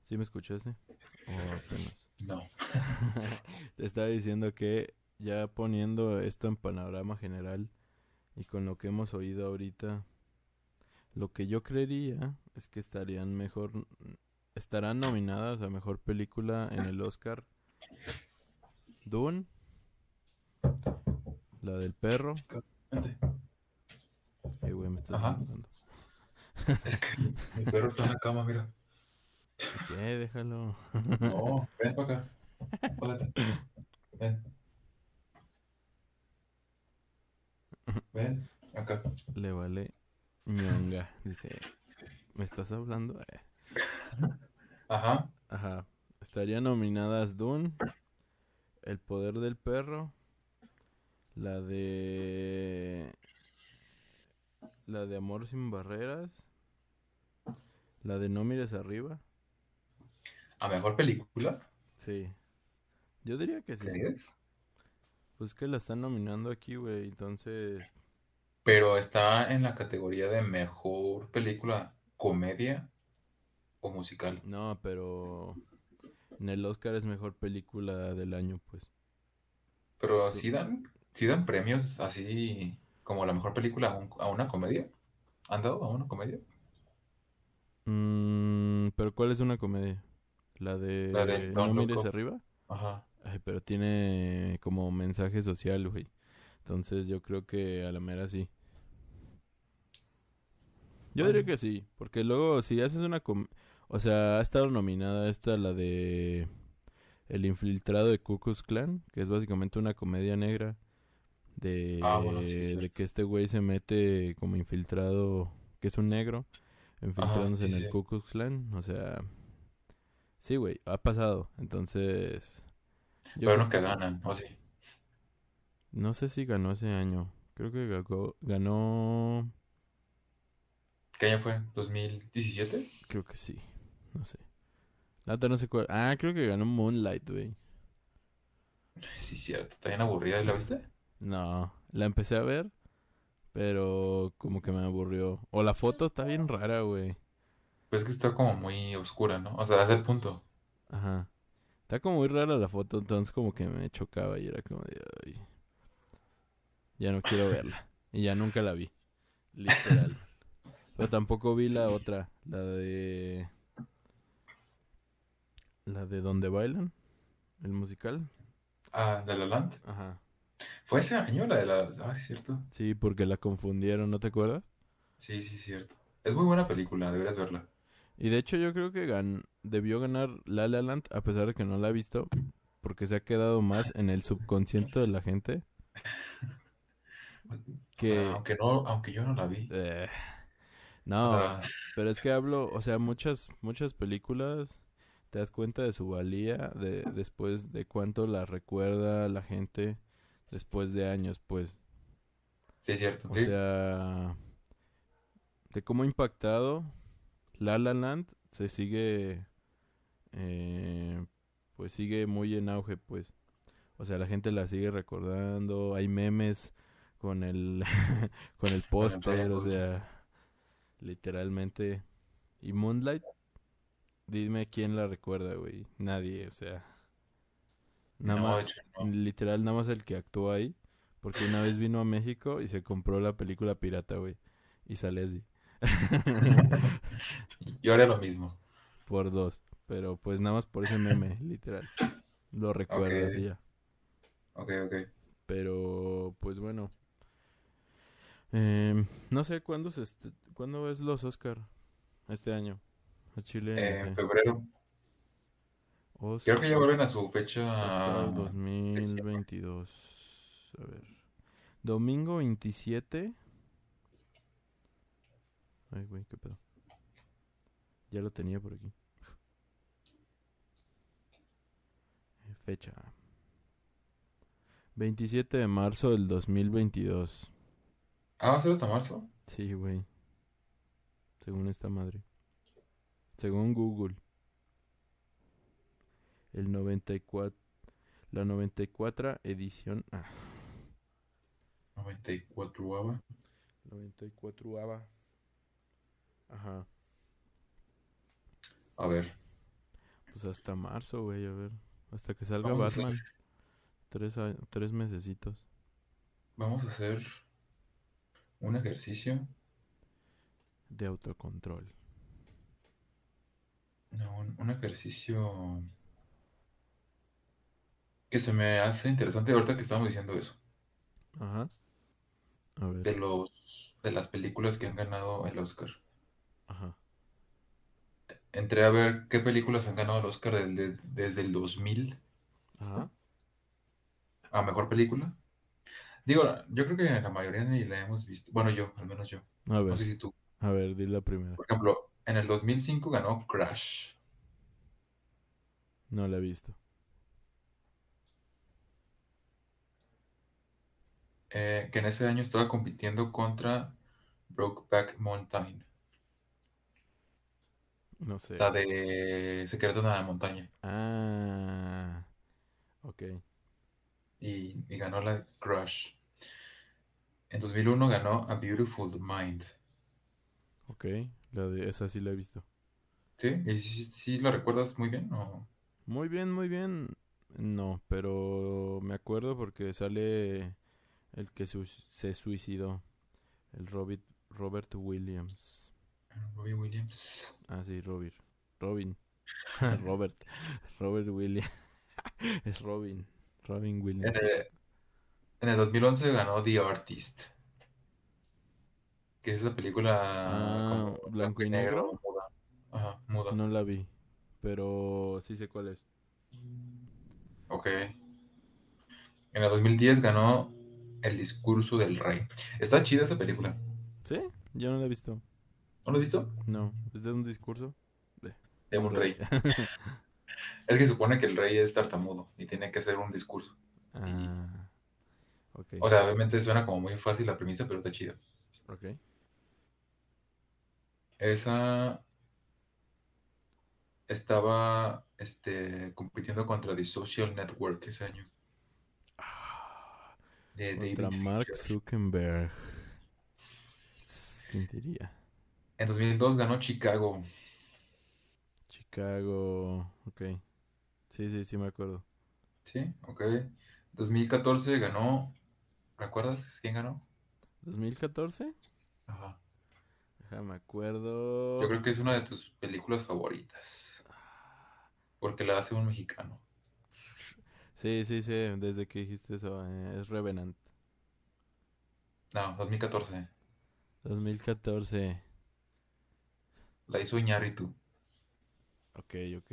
S2: ¿Sí me escuchaste? ¿O apenas?
S1: No.
S2: Te estaba diciendo que ya poniendo esto en panorama general y con lo que hemos oído ahorita, lo que yo creería es que estarían mejor, estarán nominadas a mejor película en el Oscar. Dune, la del perro. Eh, güey, me estás
S1: Ajá.
S2: hablando.
S1: Es que mi perro está en la cama, mira.
S2: ¿Qué? Déjalo.
S1: No, ven para acá. Ven. Ven, acá.
S2: Le vale ñonga. Dice, ¿me estás hablando? Eh.
S1: Ajá.
S2: Ajá. Estarían nominadas Dune, El poder del perro, la de la de Amor sin barreras, la de No mires arriba
S1: ¿A mejor película?
S2: Sí. Yo diría que sí.
S1: ¿Crees?
S2: Pues que la están nominando aquí, güey. Entonces,
S1: Pero está en la categoría de mejor película, comedia o musical.
S2: no, pero en el Oscar es mejor película del año, pues.
S1: Pero sí dan, sí dan premios así como la mejor película a, un- a una comedia. ¿Han dado a una comedia?
S2: Mm, pero ¿cuál es una comedia? La
S1: La de
S2: No mires arriba.
S1: Ajá.
S2: Ay, pero tiene como mensaje social, güey. Entonces yo creo que a la mera sí. Yo diría que sí, porque luego si haces una com- o sea, ha estado nominada esta la de El infiltrado de Ku Klux Klan, que es básicamente una comedia negra
S1: ah, bueno, sí,
S2: de, de
S1: cierto.
S2: que este güey se mete como infiltrado, que es un negro,
S1: Ajá,
S2: infiltrándose
S1: sí,
S2: en el. Ku Klux Klan, o sea, sí, güey, ha pasado. Entonces, yo
S1: Pero no
S2: que
S1: ganan, ¿o sí?
S2: No sé si ganó ese año. Creo que ganó,
S1: ¿Qué año fue? ¿2017?
S2: creo que sí. No sé. La otra no sé cuál. Ah, creo que ganó Moonlight, güey.
S1: Sí, cierto. ¿Está bien aburrida? ¿La viste?
S2: No, la empecé a ver, pero como que me aburrió. O la foto está bien rara, güey.
S1: Pues es que está como muy oscura, ¿no? O sea, hace el punto.
S2: Ajá. Está como muy rara la foto, entonces como que me chocaba y era como de, ay, ya no quiero verla. Y ya nunca la vi, literal. Pero tampoco vi la otra, la de... La de Donde Bailan, el musical.
S1: Ah, de La Land.
S2: Ajá.
S1: ¿Fue ese año la de la... Ah, sí, cierto.
S2: Sí, porque la confundieron, ¿no te acuerdas?
S1: Sí, sí, cierto. Es muy buena película, deberías verla.
S2: Y de hecho yo creo que gan debió ganar La La Land, a pesar de que no la he visto, porque se ha quedado más en el subconsciente de la gente
S1: O sea,
S2: que...
S1: aunque no, aunque yo no la vi.
S2: eh,
S1: O
S2: no,
S1: sea,
S2: pero es que hablo, o sea, muchas, muchas películas te das cuenta de su valía de, después de cuánto la recuerda la gente después de años, pues.
S1: sí, es cierto.
S2: O
S1: Sí.
S2: sea, de cómo ha impactado La La Land se sigue, eh, pues sigue muy en auge, pues. O sea, la gente la sigue recordando, hay memes con el, con el póster, o sea, literalmente. Y Moonlight, dime quién la recuerda, güey. Nadie, o sea, nada
S1: No,
S2: más,
S1: no.
S2: literal, nada más el que actuó ahí. Porque una vez vino a México y se compró la película pirata, güey. Y sale así.
S1: Yo haría lo mismo.
S2: Por dos. Pero pues nada más por ese meme, literal. Lo recuerdas y ya.
S1: ok, ok.
S2: Pero pues bueno. Em, no sé cuándo se est- cuándo es los Oscar este año. A Chile,
S1: En
S2: sé.
S1: febrero. Creo que ya
S2: Oscar,
S1: vuelven a su
S2: Oscar
S1: fecha siempre.
S2: 2022. A ver. Domingo 27. Ay, güey, qué pedo. Ya lo tenía por aquí. Eh, Fecha. 27 de marzo del 2022.
S1: Ah, ¿va a ser hasta marzo?
S2: Sí, güey. Según esta madre. Según Google. El 94. La 94 edición. Ah,
S1: 94 ava
S2: 94 ava. Ajá.
S1: A ver,
S2: Pues hasta marzo, güey, a ver. Hasta que salga
S1: vamos
S2: Batman. Tres, a- tres mesecitos.
S1: vamos a hacer un ejercicio.
S2: De autocontrol.
S1: No, un, un ejercicio que se me hace interesante ahorita que estamos diciendo eso.
S2: Ajá. A ver.
S1: De los, de las películas que han ganado el Oscar.
S2: Ajá.
S1: Entré a ver qué películas han ganado el Oscar del- de- desde el 2000
S2: Ajá.
S1: a mejor película. Digo, yo creo que la mayoría ni la hemos visto. Bueno, yo, al menos yo.
S2: A
S1: No
S2: ver.
S1: sé si tú.
S2: A ver, di la primera.
S1: Por ejemplo, en el 2005 ganó Crash.
S2: No la he visto.
S1: eh, que en ese año estaba compitiendo contra Brokeback Mountain.
S2: No sé.
S1: La de Secreto en la Montaña.
S2: Ah, ok.
S1: Y, y ganó la Crush. En 2001 ganó A Beautiful Mind.
S2: Ok, la de esa sí la he visto.
S1: ¿Sí? ¿Y si, si la recuerdas muy bien? ¿o?
S2: Muy bien, muy bien. No, pero me acuerdo porque sale el que su- se suicidó, el Robert, Robert Williams.
S1: Robbie Williams.
S2: Ah, sí, Robert. Robin. Robert. Robert Williams. es Robin. Robin
S1: En
S2: Williams.
S1: el, en el 2011 ganó The Artist. Que es esa película
S2: Ah,
S1: como
S2: ¿blanco y negro?
S1: muda. Ajá, muda.
S2: No la vi, pero sí sé cuál es.
S1: Ok. En el 2010 ganó El discurso del rey. Está chida esa película.
S2: ¿Sí? Yo no la he visto.
S1: ¿No lo has visto?
S2: No, es de un discurso.
S1: De un rey. Es que supone que el rey es tartamudo y tiene que hacer un discurso.
S2: ah, ok.
S1: O sea, obviamente suena como muy fácil la premisa, pero está chida.
S2: ok.
S1: Esa estaba este, compitiendo contra The Social Network ese año.
S2: Ah,
S1: De
S2: contra
S1: David
S2: Mark. Zuckerberg. ¿Quién diría?
S1: En 2002 ganó Chicago.
S2: Chicago. Ok. Sí, sí, sí me acuerdo.
S1: ¿Sí? Ok. 2014 ganó. ¿Recuerdas quién ganó?
S2: ¿2014?
S1: Ajá.
S2: Déjame acuerdo.
S1: Yo creo que es una de tus películas favoritas. Porque la hace un mexicano.
S2: Sí, sí, sí. Desde que dijiste eso. eh, es Revenant.
S1: No, 2014.
S2: 2014.
S1: La hizo Iñárritu.
S2: Ok, ok.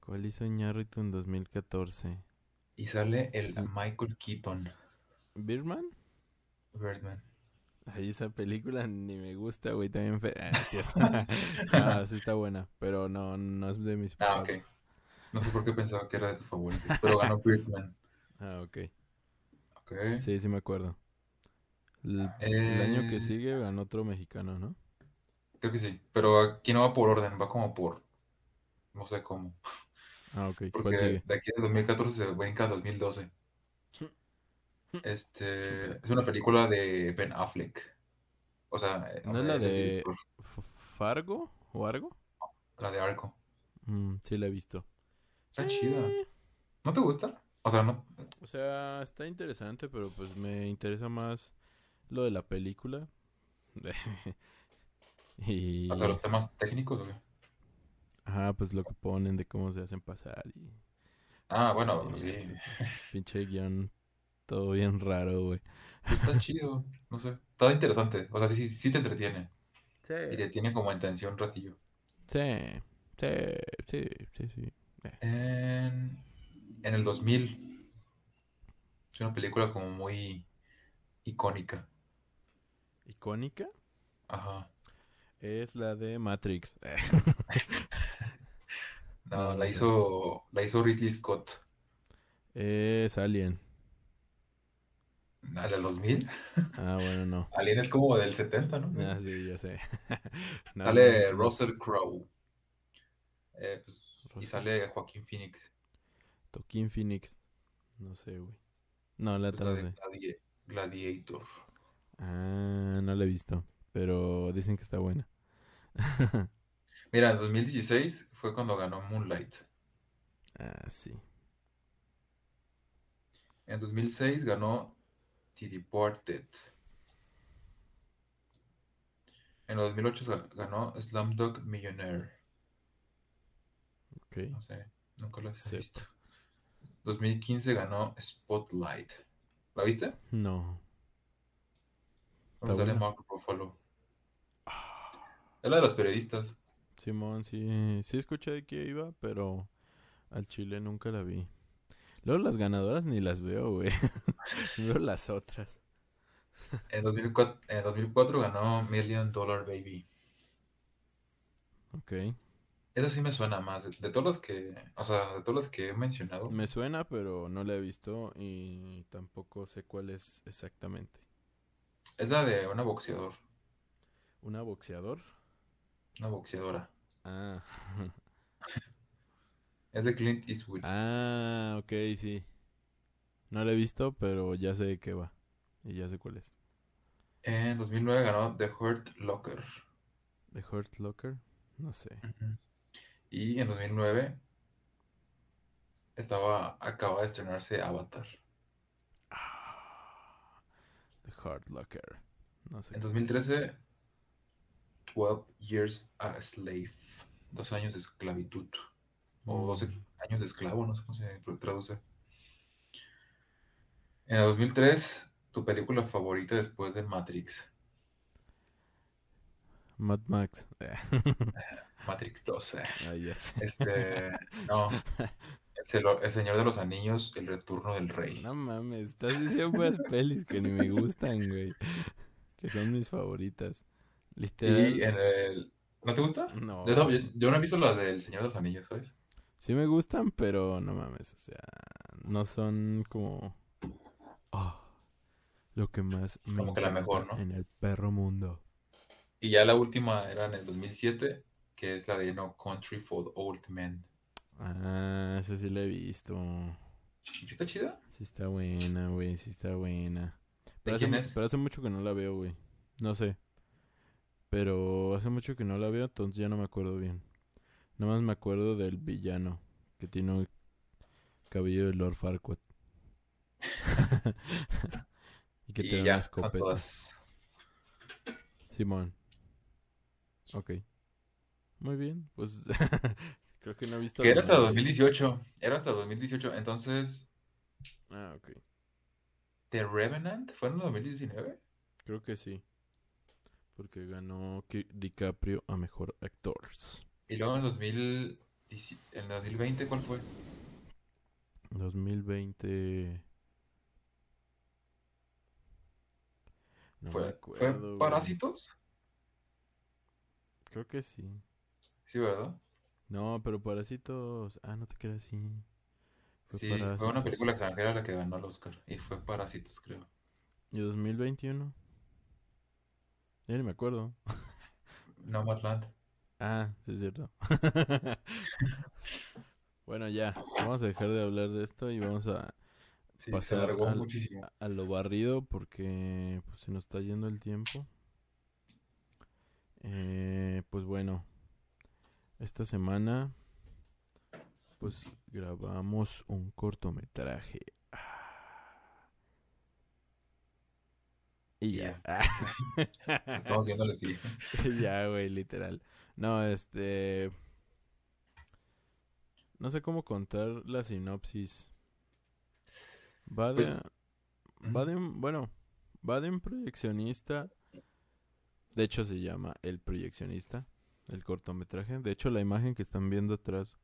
S2: ¿Cuál hizo Iñárritu en 2014?
S1: Y sale el
S2: Sí.
S1: Michael Keaton.
S2: ¿Birdman?
S1: Birdman.
S2: Ay, esa película ni me gusta, güey. También fe... ah, cierto. no, sí está buena. Pero no, no es de mis
S1: Ah, ok. No sé por qué pensaba que era de tus favoritos. Pero ganó Birdman.
S2: Ah, ok.
S1: Ok.
S2: Sí, sí me acuerdo. El, el año que
S1: Eh,
S2: sigue ganó otro mexicano, ¿no?
S1: Creo que sí. Pero aquí no va por orden, va como por. No sé cómo.
S2: Ah, ok. ¿Cuál
S1: Porque
S2: sigue?
S1: de aquí de 2014 se brinca a 2012. Este. Es una película de Ben Affleck. O sea, eh,
S2: ¿No es la de Fargo o algo?
S1: La de Arco.
S2: Mm, sí, la he visto.
S1: Está chida. ¿No te gusta? O sea, no.
S2: o sea, está interesante, pero pues me interesa más lo de la película. y...
S1: O sea, los temas técnicos. ¿o qué?
S2: Ajá, pues lo que ponen de cómo se hacen pasar y...
S1: Ah, bueno,
S2: Sí,
S1: sí.
S2: este, Pinche guion todo bien raro, güey.
S1: Está chido. No sé. Está interesante. O sea, sí, sí te entretiene. Y
S2: Sí.
S1: te tiene como en tensión un ratillo.
S2: Sí, sí, sí, sí, sí.
S1: En, en el 2000. Es una película como muy icónica.
S2: ¿Icónica?
S1: Ajá.
S2: Es la de Matrix.
S1: No,
S2: No, no
S1: la
S2: sé.
S1: hizo, la hizo Ridley Scott.
S2: es Alien.
S1: ¿A del 2000?
S2: Ah, bueno, no.
S1: Alien es como del 70, ¿no?
S2: Ah, sí, ya sé. No,
S1: Sale
S2: no.
S1: Russell Crowe. Eh, pues, y sale Joaquín Phoenix.
S2: Toquín Phoenix. No sé, güey. No, la
S1: pues,
S2: otra sé.
S1: Gladi- Gladiator.
S2: Ah, no la he visto. Pero dicen que está buena.
S1: Mira, en 2016 fue cuando ganó Moonlight.
S2: ah, sí.
S1: En 2006 ganó The Departed. En 2008 sa- ganó Slumdog Millionaire.
S2: Ok.
S1: No sé, nunca lo he
S2: Sepa.
S1: visto. 2015 ganó Spotlight. ¿La viste?
S2: No. Está
S1: sale
S2: buena.
S1: Mark Ruffalo. Es la de los periodistas.
S2: Simón, sí, sí escuché de que iba, pero al Chile nunca la vi. Luego las ganadoras ni las veo, güey. veo las otras.
S1: En 2004, en 2004 ganó Million Dollar Baby.
S2: Ok.
S1: Esa sí me suena más. De, de todas las que, o sea, de todas las que he mencionado.
S2: Me suena, pero no la he visto y tampoco sé cuál es exactamente.
S1: Es la de una boxeador.
S2: ¿Una boxeador?
S1: Una boxeadora.
S2: Ah.
S1: Es de Clint Eastwood.
S2: ah, ok, sí. No la he visto, pero ya sé de qué va. Y ya sé cuál es.
S1: En 2009 ganó The Hurt Locker.
S2: ¿The Hurt Locker? No sé.
S1: Y en 2009 estaba, acaba de estrenarse Avatar.
S2: Ah, The Hurt Locker. No sé.
S1: En 2013, 12 Years a Slave. Dos años de esclavitud. O 12
S2: Mm.
S1: años de esclavo, no sé cómo se traduce. En el 2003, tu película favorita después de Matrix.
S2: Mad Max.
S1: Matrix 2. eh.
S2: ah.
S1: Este, no. El, Señor de los Anillos, El Retorno del Rey.
S2: No mames, estás diciendo puras pelis que ni me gustan, güey. Que son mis favoritas. Literal.
S1: Y en el... ¿No te gusta?
S2: No.
S1: Yo, yo- yo no he visto las del Señor de los Anillos, ¿sabes?
S2: Sí me gustan, pero no mames, o sea, no son como oh, lo que más me
S1: Como que la
S2: encanta
S1: mejor, ¿no?
S2: en el perro mundo.
S1: Y ya la última era en el 2007, que es la de No Country for Old Men.
S2: Ah, esa sí la he visto.
S1: ¿Y ¿Está chida?
S2: Sí está buena, güey, sí está buena. Pero hace,
S1: quién
S2: mu-
S1: es?
S2: pero hace mucho que no la veo, güey. No sé. Pero hace mucho que no la veo, entonces ya no me acuerdo bien. Nada más me acuerdo del villano, que tiene un cabello de Lord Farquaad. y que
S1: y
S2: tiene una
S1: ya,
S2: escopeta.
S1: todas.
S2: Simón. Ok. Muy bien, pues creo que no he visto
S1: Que era hasta
S2: mayoría.
S1: 2018. Era hasta 2018. Entonces,
S2: Ah, ok.
S1: The Revenant fue en el 2019.
S2: Creo que sí. Porque ganó DiCaprio a mejor actor.
S1: Y luego en 2000, en 2020, ¿cuál fue?
S2: 2020. No me
S1: ¿Fue,
S2: acuerdo.
S1: ¿fue. Parásitos?
S2: Creo que sí.
S1: Sí, ¿verdad?
S2: No, pero Parásitos. Ah, no te quedas así. Fue
S1: Sí, fue una película extranjera la que ganó el Oscar. Y fue Parásitos, creo.
S2: ¿Y 2021? Ya ni me acuerdo.
S1: Nomadland.
S2: Ah, sí es cierto. bueno, ya. Vamos a dejar de hablar de esto y vamos a,
S1: Sí,
S2: Pasar
S1: alargó
S2: al-
S1: muchísimo.
S2: a lo barrido porque pues, se nos está yendo el tiempo. Eh, pues bueno, esta semana pues grabamos un cortometraje. Y ya.
S1: Estamos viéndole, sí.
S2: ya, güey, literal. No, este... No sé cómo contar la sinopsis. Va de...
S1: Pues,
S2: Va de un, bueno, va de un proyeccionista. De hecho se llama El Proyeccionista, el cortometraje. De hecho la imagen que están viendo atrás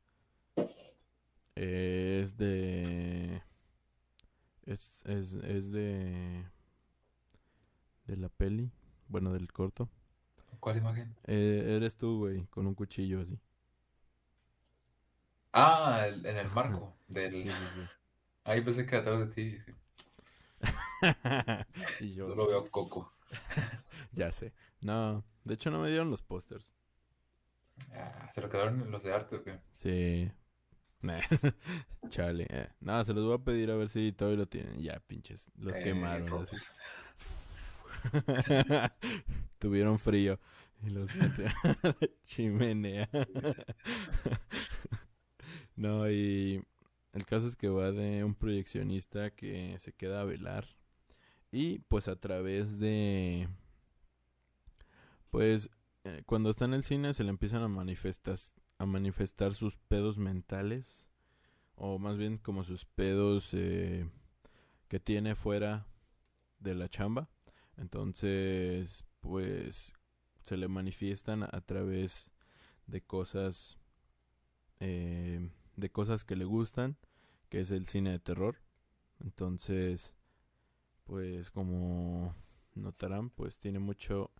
S2: es de es, es, es de de la peli, bueno, del corto.
S1: ¿Cuál imagen?
S2: Eh, eres tú, güey, con un cuchillo así.
S1: Ah, el- en el marco del...
S2: Sí, sí, sí.
S1: Ahí pensé que atrás de ti.
S2: y yo,
S1: Solo veo Coco.
S2: ya sé. No, de hecho no me dieron los pósters.
S1: Ah, ¿Se lo quedaron los de arte o qué?
S2: Sí. Nah. Chale. eh. No, se los voy a pedir a ver si todavía lo tienen. Ya, pinches. Los
S1: Eh,
S2: quemaron así. Tuvieron frío. Y los metieron a la chimenea. no, y el caso es que va de un proyeccionista que se queda a velar. Y pues a través de... Pues eh, cuando está en el cine se le empiezan a manifestar, a manifestar sus pedos mentales. O más bien como sus pedos eh, que tiene fuera de la chamba. Entonces, pues se le manifiestan a través de cosas eh, de cosas que le gustan, que es el cine de terror. Entonces, pues como notarán, pues tiene mucho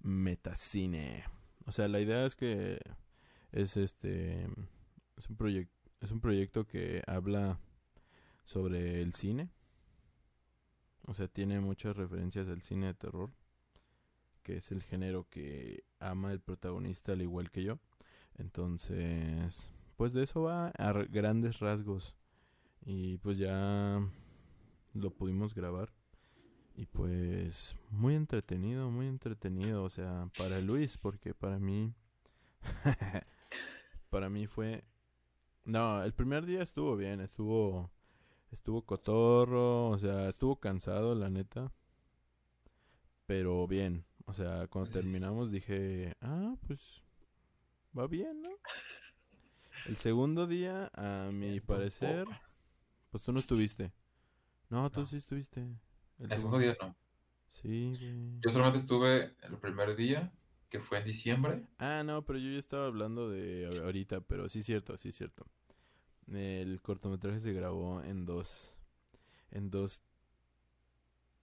S2: metacine. O sea, la idea es que es este es un proyecto es un proyecto que habla sobre el cine. O sea, tiene muchas referencias al cine de terror que es el género que ama el protagonista al igual que yo. Entonces, pues de eso va a grandes rasgos. Y pues ya lo pudimos grabar. Y pues muy entretenido, muy entretenido. O sea, para Luis, porque para mí... para mí fue... No, el primer día estuvo bien, estuvo... Estuvo cotorro, o sea, estuvo cansado, la neta. Pero bien, o sea, cuando terminamos dije, ah, pues va bien, ¿no? El segundo día, a mi parecer, pues tú no estuviste. No, tú sí estuviste.
S1: El, segundo día no.
S2: Sí.
S1: Yo solamente estuve el primer día, que fue en diciembre.
S2: Ah, no, pero yo ya estaba hablando de ahorita, pero sí es cierto, sí es cierto. El cortometraje se grabó en dos, en dos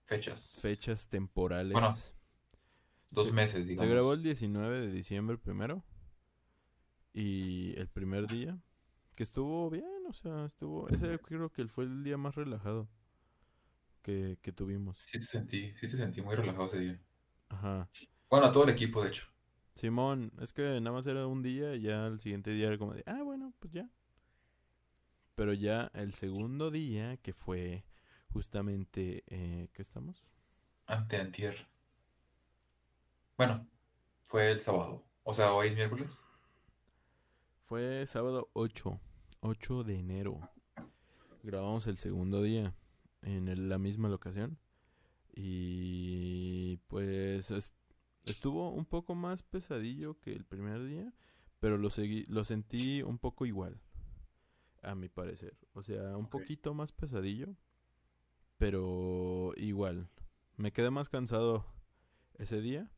S1: fechas.
S2: Fechas temporales.
S1: Bueno, dos meses, digamos.
S2: Se grabó el 19 de diciembre primero. Y el primer día, que estuvo bien, o sea, estuvo... Ese creo que fue el día más relajado que, que tuvimos.
S1: Sí te sentí, sí te sentí muy relajado ese día.
S2: Ajá.
S1: Bueno, a todo el equipo, de hecho.
S2: Simón, es que nada más era un día y ya el siguiente día era como de, ah, bueno, pues ya. Pero ya el segundo día, que fue justamente, eh, ¿qué estamos?
S1: Ante antier. Bueno, fue el sábado. O sea, hoy es miércoles.
S2: Fue sábado 8, 8 de enero. Grabamos el segundo día en la misma locación. Y pues estuvo un poco más pesadillo que el primer día, pero lo, seguí, lo sentí un poco igual, a mi parecer. O sea, un poquito más pesadillo, pero igual. Me quedé más cansado ese día,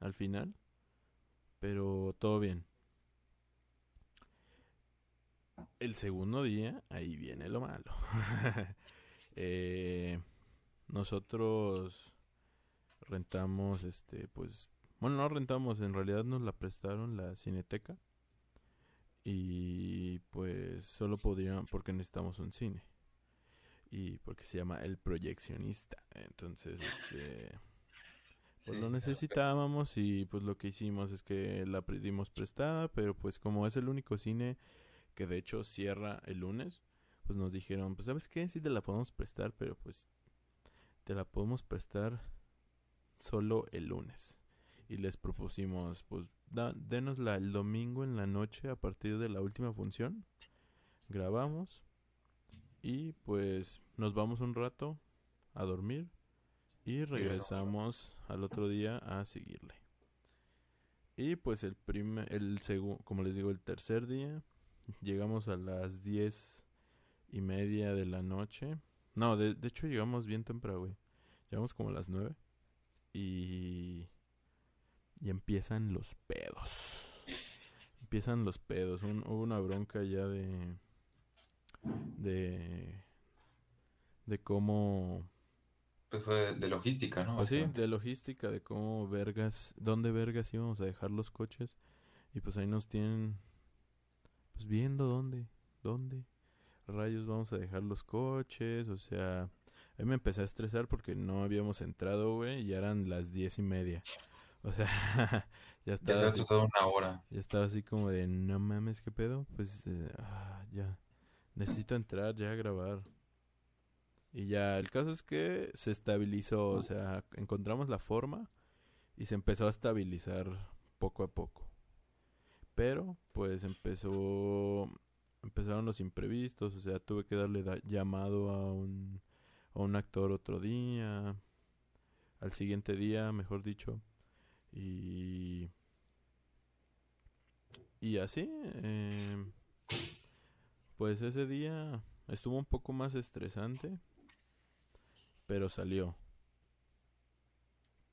S2: al final, pero todo bien. El segundo día, ahí viene lo malo. eh, nosotros rentamos, este, pues, bueno, no rentamos, en realidad nos la prestaron la cineteca. Y pues solo podrían, porque necesitamos un cine. Y porque se llama El Proyeccionista. Entonces, este, pues lo necesitábamos y pues lo que hicimos es que la pedimos prestada, pero pues como es el único cine que de hecho cierra el lunes, pues nos dijeron, pues sabes qué, sí te la podemos prestar, pero pues te la podemos prestar solo el lunes. Y les propusimos, pues da, denosla el domingo en la noche a partir de la última función. Grabamos y pues nos vamos un rato a dormir y regresamos al otro día a seguirle. Y pues el primer, el segundo, como les digo, el tercer día Llegamos a las diez y media de la noche. No, de, hecho llegamos bien temprano, güey. Llegamos como a las nueve. Y... Y empiezan los pedos. Empiezan los pedos. hubo una bronca ya de... De... De cómo...
S1: Pues fue de, logística, ¿no?
S2: Pues sí, de logística, de cómo vergas... ¿Dónde vergas íbamos a dejar los coches? Y pues ahí nos tienen pues viendo dónde, dónde rayos vamos a dejar los coches, o sea, a mí me empecé a estresar porque no habíamos entrado, güey, y ya eran las diez y media. O sea,
S1: ya estaba. Ya así, una hora.
S2: Ya estaba así como de, no mames, ¿qué pedo? Pues, eh, ah, ya. Necesito entrar ya a grabar. Y ya, el caso es que se estabilizó, o sea, encontramos la forma y se empezó a estabilizar poco a poco. Pero pues empezó empezaron los imprevistos, o sea, tuve que darle llamado a un a un actor otro día, al siguiente día, mejor dicho, y y así, eh, pues ese día estuvo un poco más estresante, pero salió.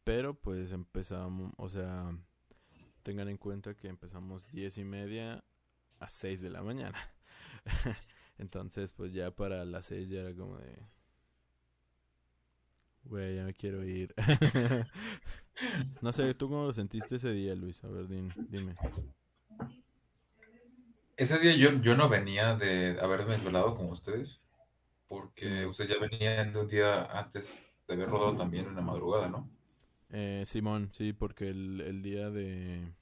S2: Pero pues empezamos, o sea, tengan en cuenta que empezamos diez y media a 6 de la mañana. Entonces, pues ya para las 6 ya era como de... Güey, ya me quiero ir. no sé, ¿tú cómo lo sentiste ese día, Luis? A ver, dime.
S1: Ese día yo, yo no venía de haberme desvelado con ustedes, porque ustedes ya venían de un día antes de haber rodado también en la madrugada, ¿no?
S2: Eh, Simón, sí, porque el, el día de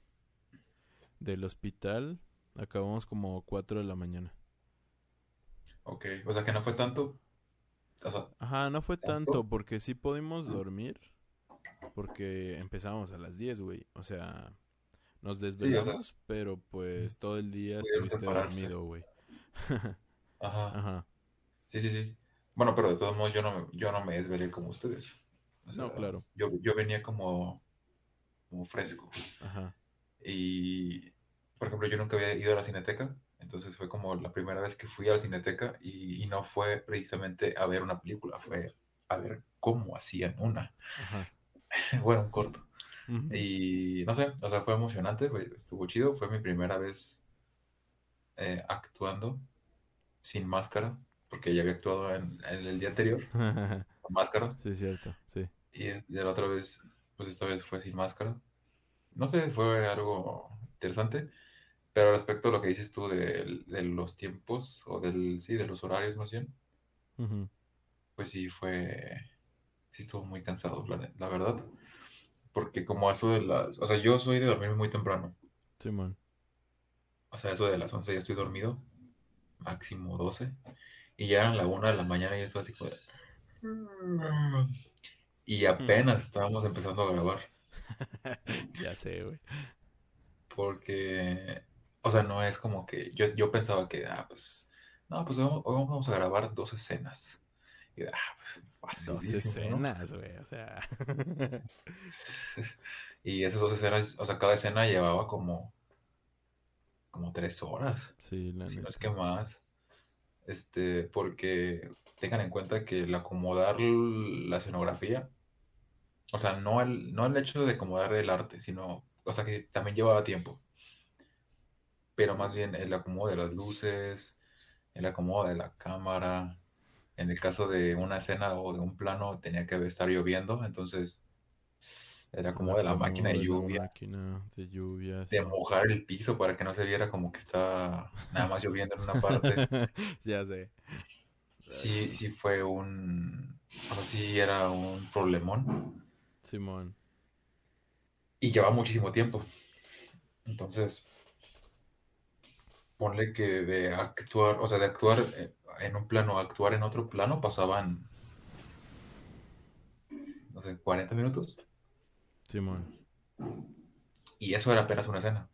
S2: del hospital acabamos como 4 de la mañana.
S1: Ok, o sea que no fue tanto. O sea,
S2: Ajá, no fue
S1: ¿tanto?
S2: tanto porque sí pudimos dormir porque empezamos a las 10, güey. O sea, nos
S1: sí, o sea,
S2: desvelamos, pero pues todo el día estuviste
S1: prepararse.
S2: dormido, güey.
S1: Ajá.
S2: Ajá.
S1: Sí, sí, sí. Bueno, pero de todos modos yo no, me- yo no me desvelé como ustedes. O sea,
S2: No, claro.
S1: yo, yo venía como, como fresco.
S2: Ajá.
S1: Y, por ejemplo, yo nunca había ido a la cineteca. Entonces fue como la primera vez que fui a la cineteca y, y no fue precisamente a ver una película, fue a ver cómo hacían una.
S2: Ajá.
S1: Bueno, un corto. Y no sé, o sea, fue emocionante, fue- estuvo chido. Fue mi primera vez eh, actuando sin máscara, porque ya había actuado en, en el día anterior con máscara.
S2: Sí, cierto, sí.
S1: Y de la otra vez, pues esta vez fue sin máscara. No sé, fue algo interesante. Pero respecto a lo que dices tú de, de los tiempos, o del, sí, de los horarios más bien, pues sí fue, sí estuvo muy cansado, la, verdad. Porque como eso de las, o sea, yo soy de dormir muy temprano.
S2: Simón.
S1: O sea, eso de las 11 ya estoy dormido, máximo 12. Y ya eran la una de la mañana y yo estaba así como de... Y apenas estábamos empezando a grabar.
S2: Ya sé, güey.
S1: Porque, o sea, no es como que yo, yo pensaba que, ah, pues, no, pues hoy hoy vamos a grabar dos escenas. Y, ah, pues
S2: Dos güey. O sea.
S1: Y esas dos escenas, o sea, cada escena llevaba como, como tres horas,
S2: Sí, la
S1: si no es que más. Este, porque tengan en cuenta que el acomodar la escenografía, o sea, no el, no el hecho de acomodar el arte, sino, o sea, que también llevaba tiempo, pero más bien el acomodo de las luces, el acomodo de la cámara. En el caso de una escena o de un plano tenía que estar lloviendo, entonces El acomodo de la máquina de lluvia,
S2: máquina de lluvia,
S1: de mojar el piso para que no se viera como que está nada más lloviendo en una parte.
S2: Ya sé.
S1: Sí, sí fue un, o sea, sí era un problemón
S2: Simón.
S1: y lleva muchísimo tiempo. Entonces, ponle que de actuar, o sea, de actuar eh, en un plano a actuar en otro plano pasaban, no sé, 40 minutos
S2: Simón.
S1: y eso era apenas una escena.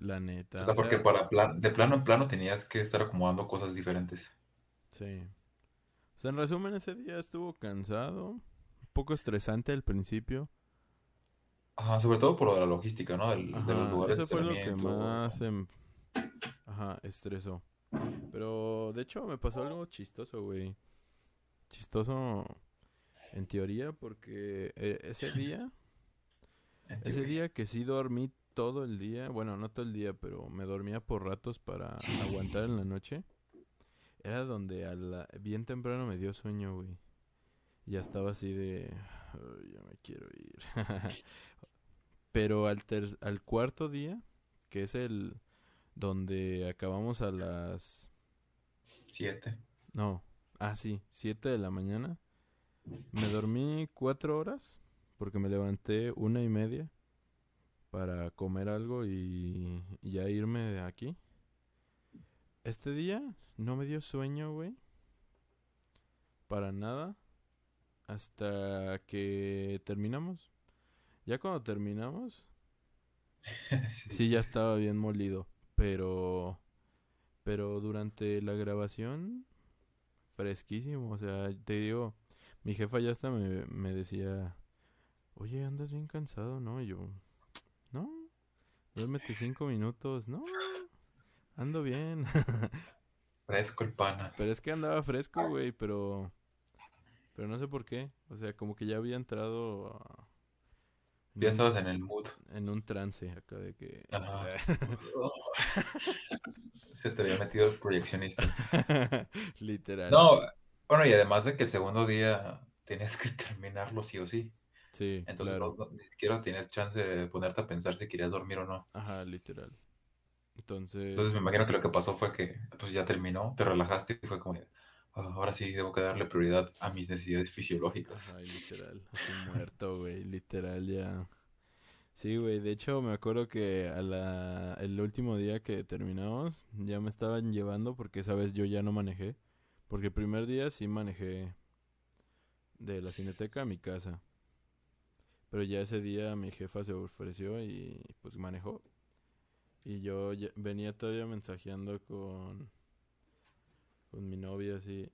S2: La
S1: O
S2: neta.
S1: sea,
S2: O
S1: porque
S2: sea,
S1: para plan, de plano en plano tenías que estar acomodando cosas diferentes.
S2: sí. O sea, en resumen, ese día estuvo cansado. Un poco estresante al principio.
S1: Ajá, sobre todo por lo de la logística, ¿no? Del- de los
S2: Ajá,
S1: lugares
S2: eso fue lo que más em, ajá, estresó. Pero de hecho me pasó algo chistoso, güey. Chistoso en teoría porque eh, ese día, ese día que sí dormí todo el día, bueno, no todo el día, pero me dormía por ratos para aguantar en la noche. Era donde a la- bien temprano me dio sueño, güey. Ya estaba así de, "Ay, ya me quiero ir. Pero al, ter- al cuarto día, que es el donde acabamos a las...
S1: Siete.
S2: No, ah, sí, 7 de la mañana. Me dormí cuatro horas porque me levanté una y media para comer algo y ya irme de aquí. Este día no me dio sueño, güey. Para nada. Hasta que terminamos. Ya cuando terminamos,
S1: Sí.
S2: Sí, ya estaba bien molido, pero pero durante la grabación fresquísimo, o sea, te digo, mi jefa ya hasta me, me decía, "Oye, andas bien cansado, ¿no?" Y yo, "No, duérmete cinco minutos, no, ando bien."
S1: Fresco el pana.
S2: Pero es que andaba fresco, güey, pero pero no sé por qué, o sea, como que ya había entrado a- en
S1: Ya estabas en el mood.
S2: en un trance acá de que
S1: Ajá. Se te había metido el proyeccionista.
S2: Literal.
S1: No, bueno, y además de que el segundo día tenías que terminarlo sí o sí.
S2: Sí,
S1: Entonces
S2: claro.
S1: no- no- ni siquiera tienes chance de ponerte a pensar si querías dormir o no.
S2: Ajá, literal.
S1: Entonces
S2: Entonces,
S1: me imagino que lo que pasó fue que pues ya terminó, te relajaste y fue como, de, "Ah, ahora sí debo que darle prioridad a mis necesidades fisiológicas.
S2: Ay, literal, así muerto, güey, literal ya. Sí, güey, de hecho me acuerdo que a la, el último día que terminamos ya me estaban llevando porque esa vez yo ya no manejé. Porque el primer día sí manejé de la cineteca a mi casa. Pero ya ese día mi jefa se ofreció y pues manejó. Y yo venía todavía mensajeando con, con mi novia así.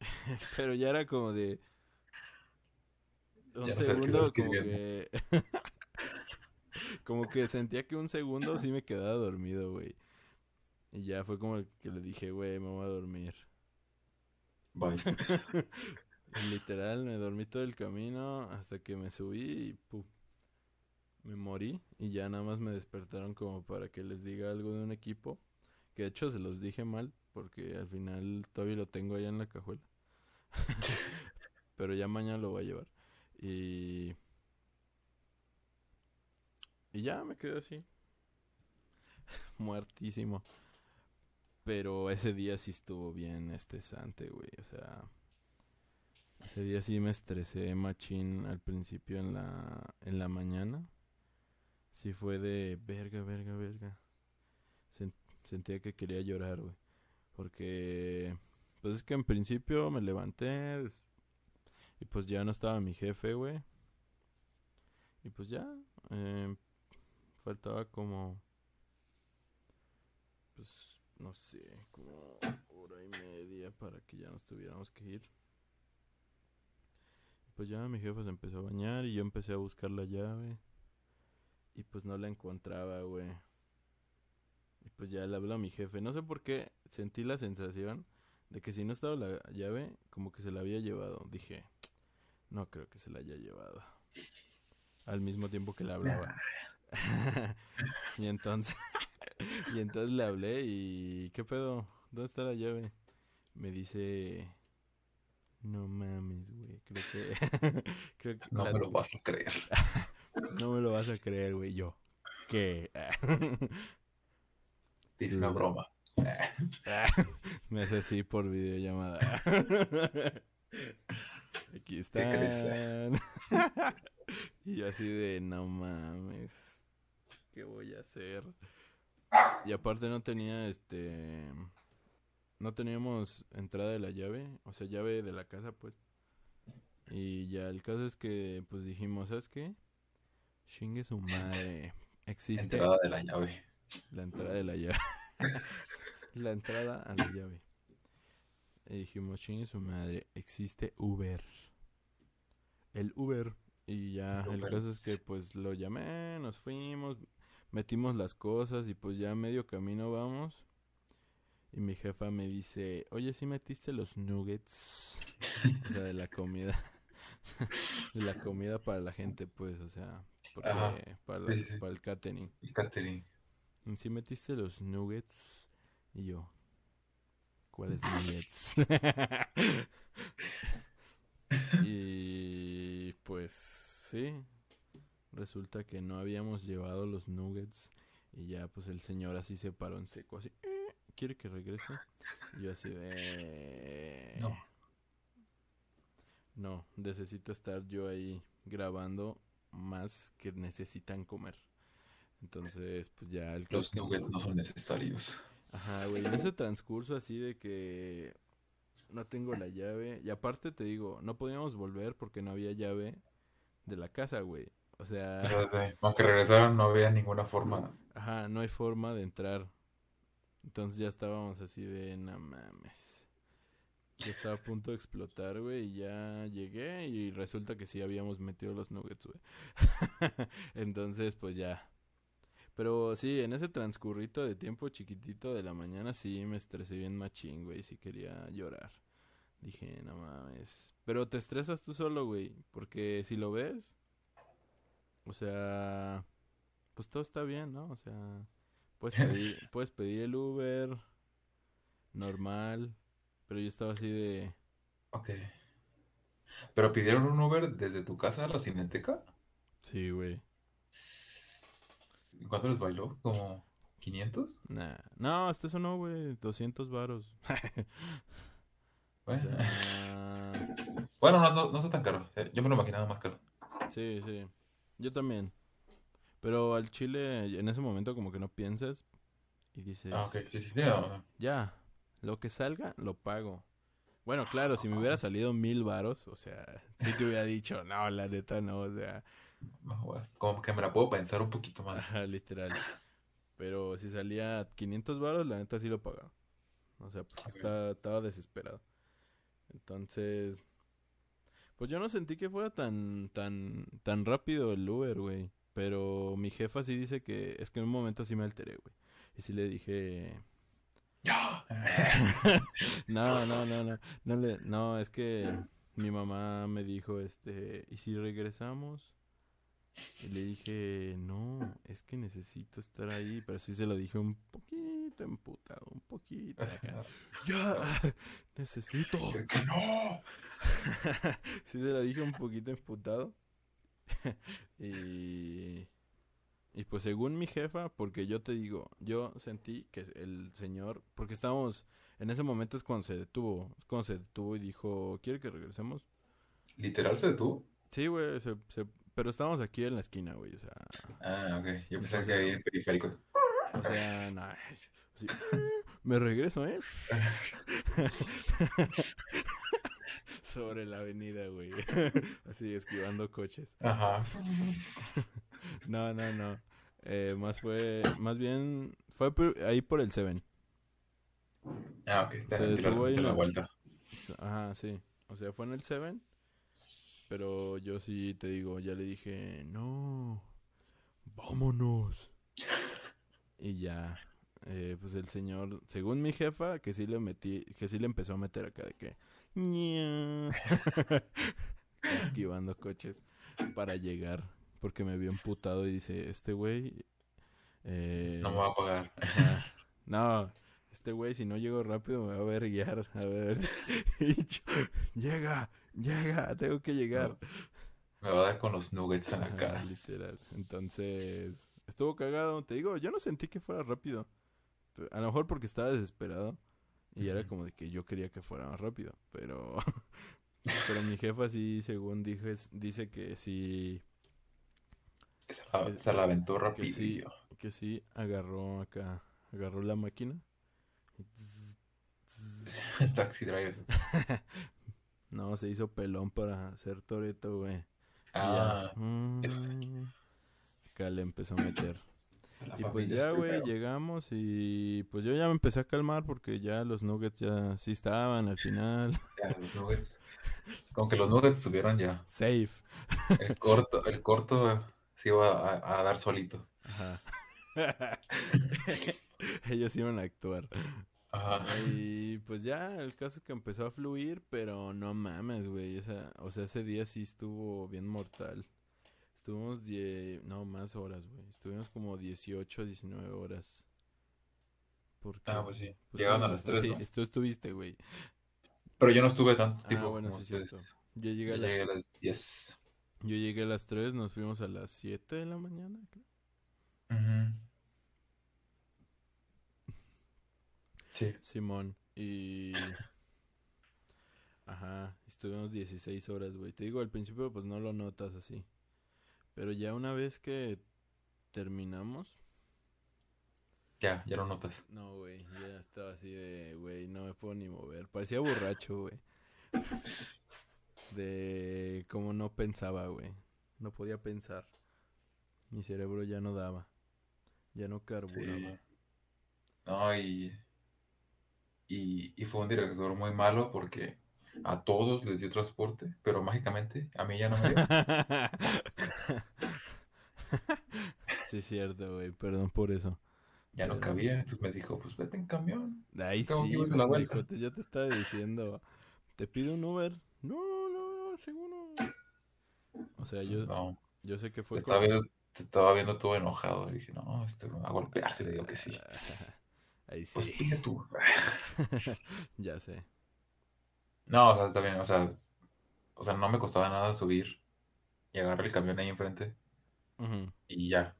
S2: Pero ya era como de... Un
S1: no
S2: segundo
S1: estás
S2: como que... como que sentía que un segundo sí me quedaba dormido, güey. Y ya fue como que le dije, güey, me voy a dormir.
S1: Bye.
S2: Literal, me dormí todo el camino hasta que me subí y ¡pum! me morí. Y ya nada más me despertaron como para que les diga algo de un equipo. Que de hecho se los dije mal porque al final todavía lo tengo allá en la cajuela. Pero ya mañana lo voy a llevar. Y... Y ya me quedé así. Muertísimo. Pero ese día sí estuvo bien estresante, güey. O sea, ese día sí me estresé machín al principio en la, en la mañana. Sí fue de verga, verga, verga. Sen- sentía que quería llorar, güey. Porque, pues es que en principio me levanté y pues ya no estaba mi jefe, güey. Y pues ya, eh, faltaba como, pues, no sé, como hora y media para que ya nos tuviéramos que ir. Pues ya mi jefe se empezó a bañar y yo empecé a buscar la llave. Y pues no la encontraba, güey. Pues ya le habló a mi jefe. No sé por qué sentí la sensación de que si no estaba la llave, como que se la había llevado. Dije, no creo que se la haya llevado. Al mismo tiempo que le hablaba. y entonces, y entonces le hablé y ¿qué pedo? ¿Dónde está la llave? Me dice, no mames, güey, creo que, creo que
S1: No
S2: la-
S1: me lo vas a creer.
S2: no me lo vas a creer, güey, yo. ¿Qué?
S1: Dice una broma.
S2: Me hace así por videollamada. Aquí
S1: ¿Qué crees,
S2: están. y yo así de, no mames. ¿Qué voy a hacer? Y aparte no tenía este... No teníamos entrada de la llave, o sea, llave de la casa, pues. Y ya el caso es que, pues dijimos, ¿sabes qué? Chingue su madre. Existe
S1: Entrada de la llave.
S2: La entrada de la llave. la entrada a la llave. Y dijimos, chingue su madre, existe Uber. El Uber. Y ya,
S1: El
S2: el caso es que pues lo llamé, nos fuimos, metimos las cosas y pues ya medio camino vamos. Y mi jefa me dice, oye, ¿sí metiste los nuggets? o sea, de la comida. de la comida para la gente, pues, o sea, porque para, la- para el catering.
S1: Y catering.
S2: Si metiste los nuggets y yo. ¿Cuáles nuggets? y pues sí. Resulta que no habíamos llevado los nuggets. Y ya pues el señor así se paró en seco. Así. "Eh, ¿Quiere que regrese? Y yo así de...
S1: No.
S2: No, necesito estar yo ahí grabando más que necesitan comer. Entonces, pues ya el
S1: Los nuggets no son necesarios.
S2: Ajá, güey, en ese transcurso así de que no tengo la llave. Y aparte te digo, no podíamos volver porque no había llave de la casa, güey. O sea,
S1: sí, Aunque regresaron, no había ninguna forma.
S2: ajá, no hay forma de entrar. Entonces ya estábamos así de, no mames. Yo estaba a punto de explotar, güey, y ya llegué y resulta que sí habíamos metido los nuggets, güey. Entonces, pues ya. Pero sí, en ese transcurrito de tiempo chiquitito de la mañana sí me estresé bien machín, güey, sí quería llorar. Dije, no mames. Pero te estresas tú solo, güey, porque si lo ves, o sea, pues todo está bien, ¿no? O sea, puedes pedir, puedes pedir el Uber normal, pero yo estaba así de,
S1: Ok. ¿Pero pidieron un Uber desde tu casa a la cineteca?
S2: sí, güey.
S1: ¿Y ¿Cuánto les bailó? ¿Como 500?
S2: Nah. No, hasta eso no, güey, 200 varos.
S1: Bueno,
S2: sea,
S1: bueno no, no, no está tan caro. Eh, Yo me lo imaginaba más caro.
S2: sí, sí. Yo también. Pero al chile, en ese momento, como que no piensas y dices,
S1: Ah, ok, sí, sí, sí. no,
S2: ya, lo que salga, lo pago. Bueno, claro, si me hubiera salido mil varos, o sea, sí que hubiera dicho, no, la neta no, o sea,
S1: bueno, como que me la puedo pensar un poquito más.
S2: ajá, literal. Pero si salía 500 varos, la neta sí lo pagaba. O sea, porque estaba, estaba desesperado. Entonces, pues yo no sentí que fuera tan, tan, tan rápido el Uber, güey. Pero mi jefa sí dice que es que en un momento sí me alteré, güey. Y sí le dije,
S1: ¡Ya!
S2: no, no, no, no, no le, no, es que mi mamá me dijo, este, ¿y si regresamos? Y le dije, no, es que necesito estar ahí, pero sí se lo dije un poquito emputado, un poquito. acá. Ya, necesito.
S1: ¡Que no!
S2: sí se lo dije un poquito emputado. y, y pues según mi jefa, porque yo te digo, yo sentí que el señor, porque estábamos, en ese momento es cuando se detuvo, es cuando se detuvo y dijo, ¿quiere que regresemos?
S1: ¿Literal se detuvo?
S2: Sí, güey, se- se- pero estábamos aquí en la esquina, güey, o sea,
S1: Ah, ok. Yo pensaba que ahí en periférico.
S2: o sea, así, me regreso, ¿eh? Sobre la avenida, güey, así esquivando coches.
S1: Ajá.
S2: No, no, no. Eh, más fue, más bien, fue por- ahí por el Seven.
S1: Ah, ok.
S2: Se detuvo ahí
S1: la- vuelta.
S2: Ajá, sí. O sea, fue en el Seven. Pero yo sí te digo, ya le dije, no, vámonos. Y ya, eh, pues el señor, según mi jefa, que sí le metí, que sí le empezó a meter acá de que, esquivando coches para llegar, porque me vio emputado y dice, este güey, eh,
S1: No me va a pagar.
S2: Ajá. No, este güey, si no llego rápido, me va a ver guiar. A ver. Y yo, llega, llega, tengo que llegar.
S1: Me va a dar con los nuggets en la cara.
S2: literal. Entonces, estuvo cagado. Te digo, yo no sentí que fuera rápido. A lo mejor porque estaba desesperado. Y era como de que yo quería que fuera más rápido. Pero. Pero mi jefa sí, según dije, dice que sí.
S1: Que se la,
S2: que-
S1: se la aventó
S2: Que
S1: rápido.
S2: sí, que sí agarró acá. Agarró la máquina. y.
S1: Taxi driver.
S2: No, se hizo pelón para hacer Toreto, güey.
S1: Ah,
S2: ya. mm, Acá le empezó a meter.
S1: la
S2: Y pues ya, güey, llegamos y pues yo ya me empecé a calmar porque ya los nuggets ya sí estaban al final.
S1: Ya, los nuggets. Con que los nuggets estuvieron ya.
S2: Safe.
S1: El corto, el corto se iba a, a dar solito.
S2: Ajá. Ellos iban a actuar.
S1: Ajá.
S2: Y pues ya, el caso es que empezó a fluir, pero no mames, güey. esa- o sea, ese día sí estuvo bien mortal. Estuvimos die... no más horas, güey. Estuvimos como 18, 19 horas. Porque,
S1: Ah, pues sí.
S2: pues
S1: Llegaban
S2: sí,
S1: a las 3,
S2: Sí,
S1: ¿no?
S2: tú estuviste, güey.
S1: Pero yo no estuve tanto
S2: Ah,
S1: tiempo
S2: bueno,
S1: como
S2: sí,
S1: ustedes.
S2: cierto. Yo llegué, a las...
S1: llegué a las 10.
S2: Yo llegué a las 3, nos fuimos a las 7 de la mañana, creo.
S1: Ujú. Sí.
S2: Simón. Y... Ajá, estuvimos 16 horas, güey. Te digo, al principio pues no lo notas así. Pero ya una vez que terminamos...
S1: Ya, ya lo notas.
S2: No, güey, ya estaba así de, güey, no me puedo ni mover. Parecía borracho, güey. De cómo no pensaba, güey. No podía pensar. Mi cerebro ya no daba. Ya no carburaba.
S1: Sí. No, y, y, y fue un director muy malo porque a todos les dio transporte, pero mágicamente a mí ya no me dio.
S2: sí, es cierto, güey. Perdón por eso.
S1: Ya no cabía, entonces me dijo, pues vete en camión.
S2: Ahí
S1: Acabo que
S2: sí,
S1: la
S2: te- yo te estaba diciendo, ¿te pido un Uber? No, no, no, seguro. O sea, yo,
S1: No,
S2: yo sé que
S1: te
S2: fue
S1: estaba
S2: como-
S1: viendo, te estaba viendo todo enojado. Dije, no, este me va a golpearse. Le digo que sí.
S2: Ahí
S1: Pues
S2: sí,
S1: pide tú.
S2: ya sé.
S1: No, o sea, está bien, o sea, o sea, no me costaba nada subir y agarrar el camión ahí enfrente y ya.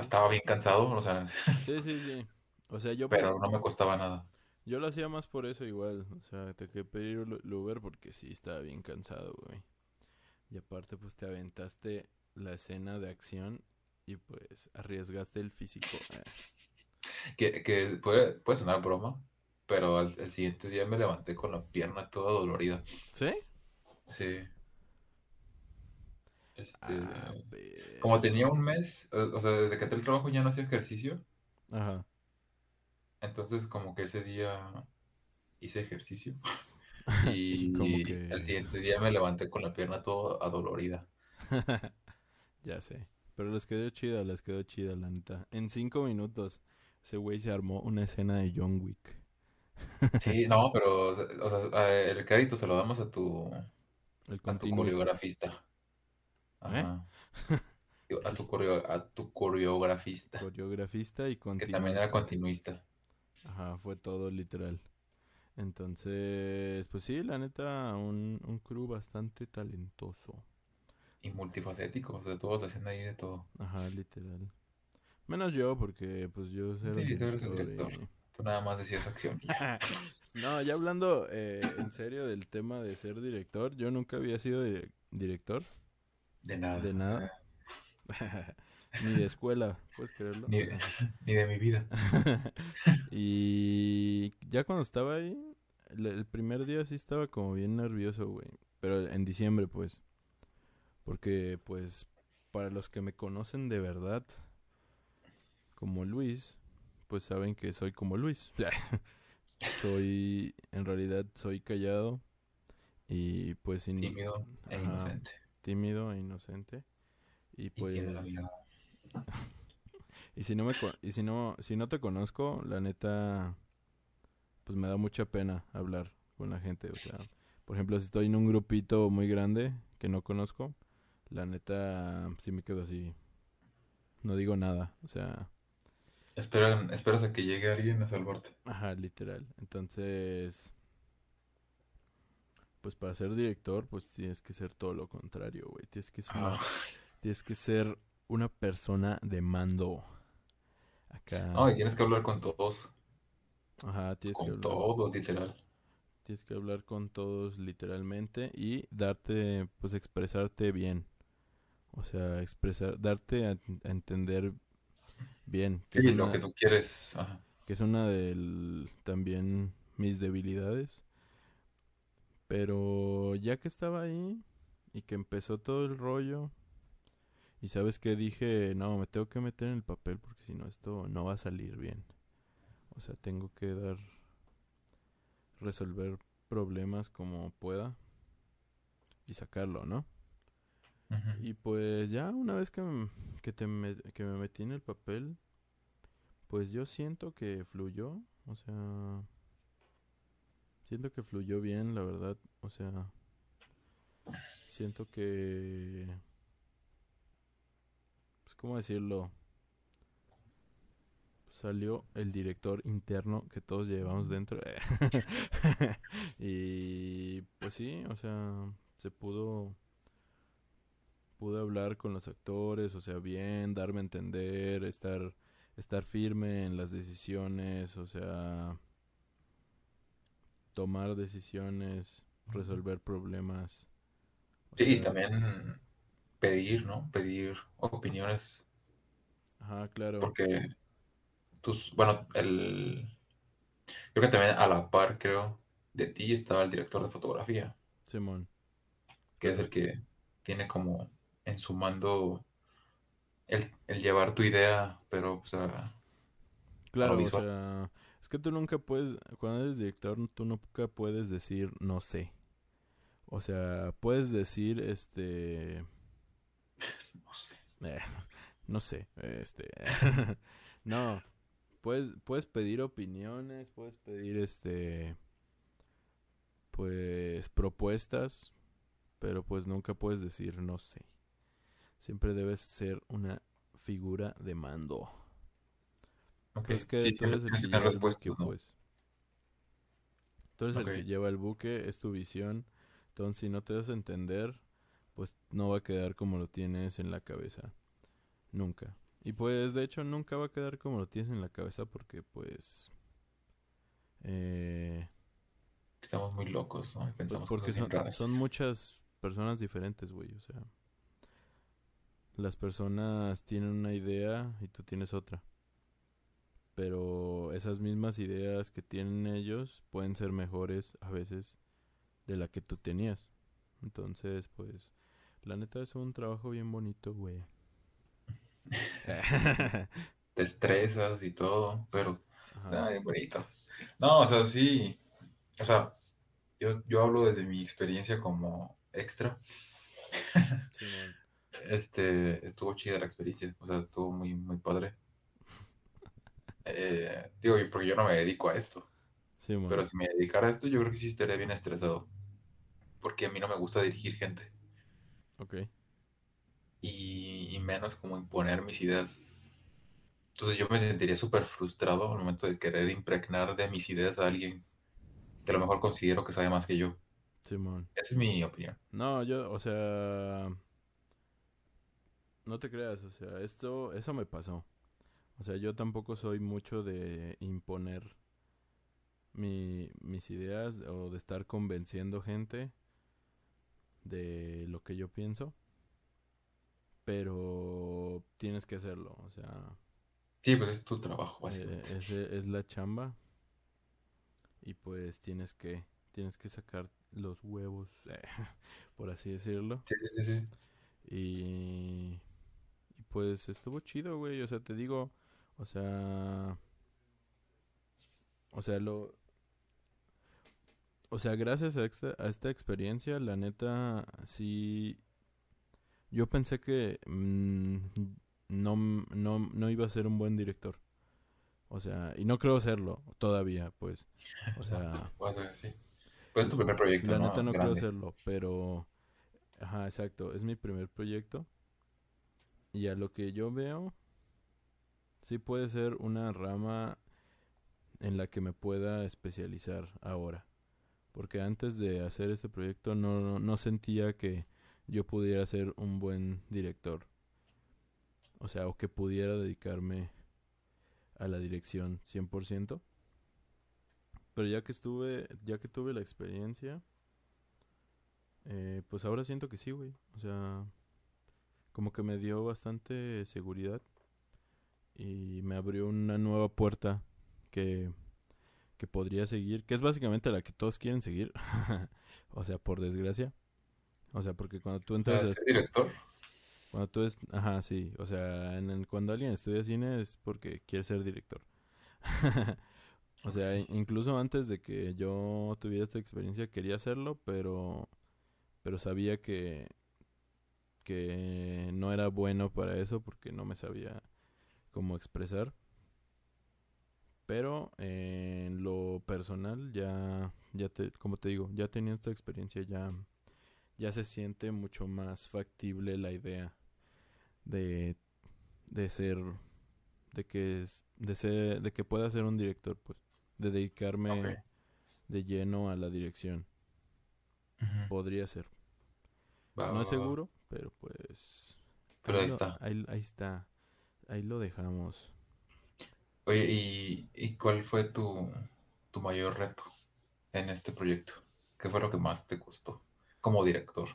S1: Estaba bien cansado, o sea,
S2: Sí, sí, sí. O sea, yo,
S1: pero no me costaba nada.
S2: Yo lo hacía más por eso igual, o sea, te que pedir el el Uber porque sí estaba bien cansado, güey. Y aparte pues te aventaste la escena de acción y pues arriesgaste el físico. Eh,
S1: Que, que puede, puede sonar broma, pero al, el siguiente día me levanté con la pierna toda dolorida.
S2: ¿Sí?
S1: Sí. Este,
S2: Ah,
S1: como tenía un mes, o, o sea, desde que entré al trabajo ya no hacía ejercicio,
S2: Ajá.
S1: entonces como que ese día hice ejercicio
S2: Y
S1: y el
S2: que...
S1: siguiente día me levanté con la pierna toda adolorida.
S2: ya sé. Pero les quedó chida, les quedó chida, la neta. En cinco minutos, ese güey se armó una escena de John Wick.
S1: Sí, no, pero o sea, el crédito se lo damos a tu,
S2: El
S1: a tu
S2: continuista.
S1: coreografista.
S2: ¿Eh?
S1: Ajá. A tu coreo- a tu coreografista,
S2: Coreografista y
S1: que también era
S2: continuista.
S1: continuista.
S2: Ajá, fue todo literal. Entonces, pues sí, la neta, un, un crew bastante talentoso.
S1: Y multifacético, o sea, todos hacían ahí de todo.
S2: Ajá, literal. Menos yo, porque pues yo era
S1: Sí, tú eres el
S2: director
S1: director. Tú nada más decías acción.
S2: No, ya hablando eh, en serio del tema de ser director, yo nunca había sido di- director
S1: De nada.
S2: de nada. Ni de escuela, ¿puedes creerlo?
S1: Ni, ni de mi vida.
S2: y ya cuando estaba ahí, el, el primer día sí estaba como bien nervioso, güey. Pero en diciembre, pues. Porque, pues, para los que me conocen de verdad, como Luis, pues saben que soy como Luis. soy, en realidad, soy callado y pues
S1: Tímido e inocente.
S2: tímido e inocente. Y pues, y si no me, y si no, si no te conozco, la neta, pues me da mucha pena hablar con la gente. O sea, por ejemplo, si estoy en un grupito muy grande que no conozco, la neta, sí me quedo así. No digo nada. O sea,
S1: Esperan, esperas a que llegue alguien a salvarte.
S2: ajá, literal. Entonces, pues para ser director, pues tienes que ser todo lo contrario, güey. Tienes que ser una,
S1: Ah,
S2: tienes que ser una persona de mando. Acá.
S1: No, y tienes que hablar con todos.
S2: Ajá, tienes que
S1: Con
S2: hablar.
S1: todos, literal.
S2: Tienes que hablar con todos literalmente y darte, pues expresarte bien. O sea, expresar, darte a, a entender bien. Que
S1: Sí,
S2: es
S1: lo
S2: una,
S1: que tú quieres. Ajá.
S2: que es una de también mis debilidades. Pero ya que estaba ahí y que empezó todo el rollo y sabes que dije, no, me tengo que meter en el papel porque si no esto no va a salir bien. O sea, tengo que dar resolver problemas como pueda y sacarlo, ¿no? Y pues ya una vez que, que, te me, que me metí en el papel, pues yo siento que fluyó, o sea, siento que fluyó bien, la verdad, o sea, siento que, pues, ¿cómo decirlo? Salió el director interno que todos llevamos dentro. y pues sí, o sea, se pudo pude hablar con los actores, o sea, bien, darme a entender, estar estar firme en las decisiones, o sea, tomar decisiones, resolver problemas. O
S1: Sí, y
S2: sea,
S1: también pedir, ¿no? Pedir opiniones.
S2: ajá, claro.
S1: Porque tus, bueno, el, creo que también a la par, creo, de ti estaba el director de fotografía,
S2: Simón.
S1: que es el que tiene como en su mando el, el llevar tu idea, pero, o sea, a
S2: Claro, o sea, es que tú nunca puedes, cuando eres director, tú nunca puedes decir no sé. O sea, puedes decir, este,
S1: No sé.
S2: Eh, no sé, este, no, puedes, puedes pedir opiniones, puedes pedir, este, pues, propuestas, pero pues nunca puedes decir no sé. Siempre debes ser una figura de mando.
S1: Ok,
S2: Pues es que
S1: sí,
S2: tú eres el que lleva el buque,
S1: respuestas, ¿no?
S2: pues. Tú eres
S1: Ok.
S2: el que lleva el buque, es tu visión. Entonces, si no te das a entender, pues no va a quedar como lo tienes en la cabeza. Nunca. Y pues, de hecho, nunca va a quedar como lo tienes en la cabeza porque, pues, Eh,
S1: Estamos muy locos, ¿no?
S2: Pues porque son,
S1: raras.
S2: son muchas personas diferentes, güey. O sea, las personas tienen una idea y tú tienes otra. Pero esas mismas ideas que tienen ellos pueden ser mejores a veces de la que tú tenías. Entonces, pues, la neta es un trabajo bien bonito, güey.
S1: Te estresas y todo, pero ah, bien bonito. No, o sea, sí. O sea, yo, yo hablo desde mi experiencia como extra.
S2: Simón.
S1: Este, estuvo chida la experiencia, o sea, estuvo muy, muy padre. Eh, digo, porque yo no me dedico a esto,
S2: Simón.
S1: pero si me dedicara a esto, yo creo que sí estaría bien estresado, porque a mí no me gusta dirigir gente,
S2: Ok.
S1: y, y menos como imponer mis ideas. Entonces yo me sentiría súper frustrado al momento de querer impregnar de mis ideas a alguien que a lo mejor considero que sabe más que yo.
S2: Simón.
S1: Esa es mi opinión.
S2: No, yo, o sea, no te creas, o sea, esto, eso me pasó. O sea, yo tampoco soy mucho de imponer mi, mis ideas o de estar convenciendo gente de lo que yo pienso, pero tienes que hacerlo, o sea,
S1: Sí, pues es tu trabajo,
S2: eh,
S1: básicamente.
S2: ese es la chamba y pues tienes que, tienes que sacar los huevos, eh, por así decirlo.
S1: Sí, sí, sí.
S2: y pues estuvo chido, güey. O sea, te digo, o sea, o sea, lo, o sea, gracias a esta, a esta experiencia, la neta, sí, yo pensé que mm, no, no, no iba a ser un buen director. O sea, y no creo serlo todavía, pues. O sea,
S1: O sea, sí. Pues es tu primer proyecto,
S2: la neta
S1: ¿no?
S2: no creo serlo, pero, ajá, exacto, es mi primer proyecto. Y a lo que yo veo, sí puede ser una rama en la que me pueda especializar ahora. Porque antes de hacer este proyecto no, no, sentía que yo pudiera ser un buen director. O sea, o que pudiera dedicarme a la dirección 100%. Pero ya que estuve, ya que tuve la experiencia, eh, pues ahora siento que sí, güey. O sea, como que me dio bastante seguridad y me abrió una nueva puerta que, que podría seguir, que es básicamente la que todos quieren seguir. o sea, por desgracia. O sea, porque cuando tú entras a,
S1: ser director.
S2: cuando tú es, ajá, sí, o sea, en el- cuando alguien estudia cine es porque quiere ser director. o sea, in- incluso antes de que yo tuviera esta experiencia quería hacerlo, pero pero sabía que que no era bueno para eso porque no me sabía cómo expresar. Pero eh, en lo personal ya ya te como te digo, ya teniendo esta experiencia ya ya se siente mucho más factible la idea de de ser de que es- de ser de que pueda ser un director, pues, de dedicarme de lleno a la dirección. Podría ser.
S1: Va,
S2: No
S1: va,
S2: es
S1: va.
S2: Pero pues
S1: Pero ahí está.
S2: ahí, ahí está. Ahí lo dejamos.
S1: Oye, ¿y, y cuál fue tu, tu mayor reto en este proyecto? ¿Qué fue lo que más te costó como director?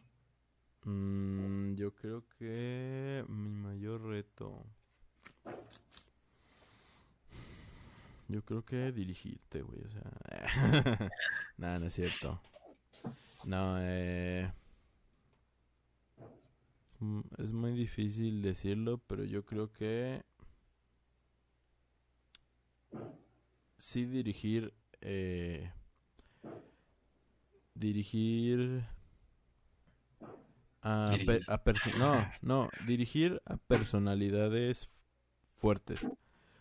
S2: Mm, yo creo que mi mayor reto. Yo creo que dirigirte, güey. O sea. Nada, no es cierto. No, eh. Mm, Es muy difícil decirlo, pero yo creo que. Sí, dirigir. Eh, dirigir. A, pe-
S1: Dirigir.
S2: a no, no, dirigir a personalidades fuertes.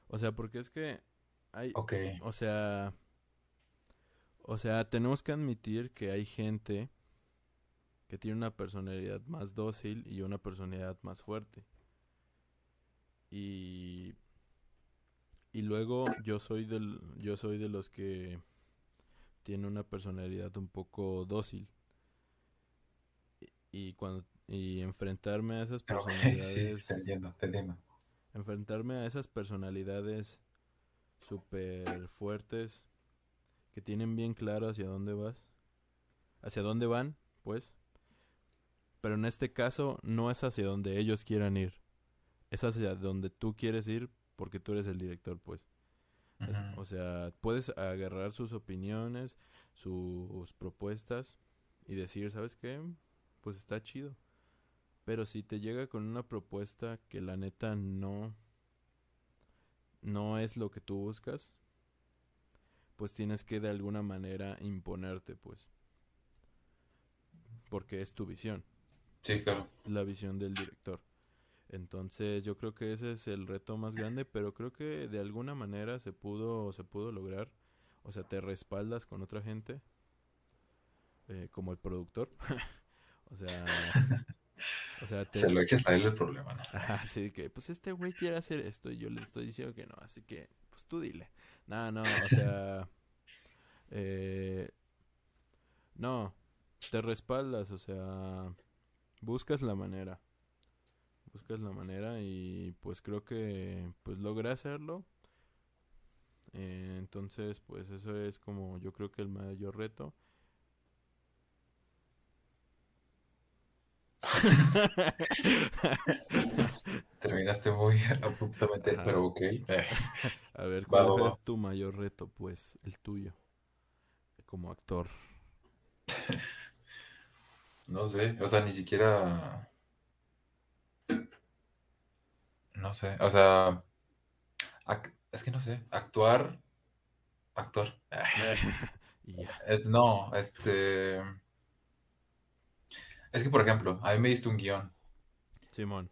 S2: O sea, porque es que hay, o sea, o sea, tenemos que admitir que hay gente que tiene una personalidad más dócil y una personalidad más fuerte. Y y luego yo soy del yo soy de los que tiene una personalidad un poco dócil y, y cuando y enfrentarme a esas
S1: sí,
S2: personalidades
S1: te entiendo, te entiendo.
S2: enfrentarme a esas personalidades súper fuertes que tienen bien claro hacia dónde vas, hacia dónde van, pues. Pero en este caso no es hacia donde ellos quieran ir, es hacia donde tú quieres ir porque tú eres el director, pues. Es- o sea, puedes agarrar sus opiniones, sus propuestas y decir, ¿sabes qué? Pues está chido. Pero si te llega con una propuesta que la neta no no es lo que tú buscas, pues tienes que de alguna manera imponerte, pues. Porque es tu visión,
S1: Sí, claro.
S2: la visión del director. Entonces, yo creo que ese es el reto más grande, pero creo que de alguna manera se pudo se pudo lograr. O sea, te respaldas con otra gente eh, como el productor. o sea, o sea, te,
S1: Se lo echas a él el problema, ¿no?
S2: Ajá, sí, que pues este güey quiere hacer esto y yo le estoy diciendo que no, así que pues tú dile. No, no, o sea, eh, no, te respaldas, o sea, buscas la manera, buscas la manera y pues creo que pues logré hacerlo. Eh, entonces, pues eso es como yo creo que el mayor reto.
S1: Terminaste muy abruptamente,
S2: Ajá.
S1: pero ok.
S2: A ver,
S1: Va,
S2: ¿cuál
S1: va,
S2: es
S1: va.
S2: tu mayor reto? Pues el tuyo, como actor.
S1: no sé, o sea, ni siquiera... No sé, o sea... ac- Es que no sé, actuar... Actuar.
S2: y ya.
S1: Es- no, este... Es que, por ejemplo, a mí me diste un guion.
S2: Simón.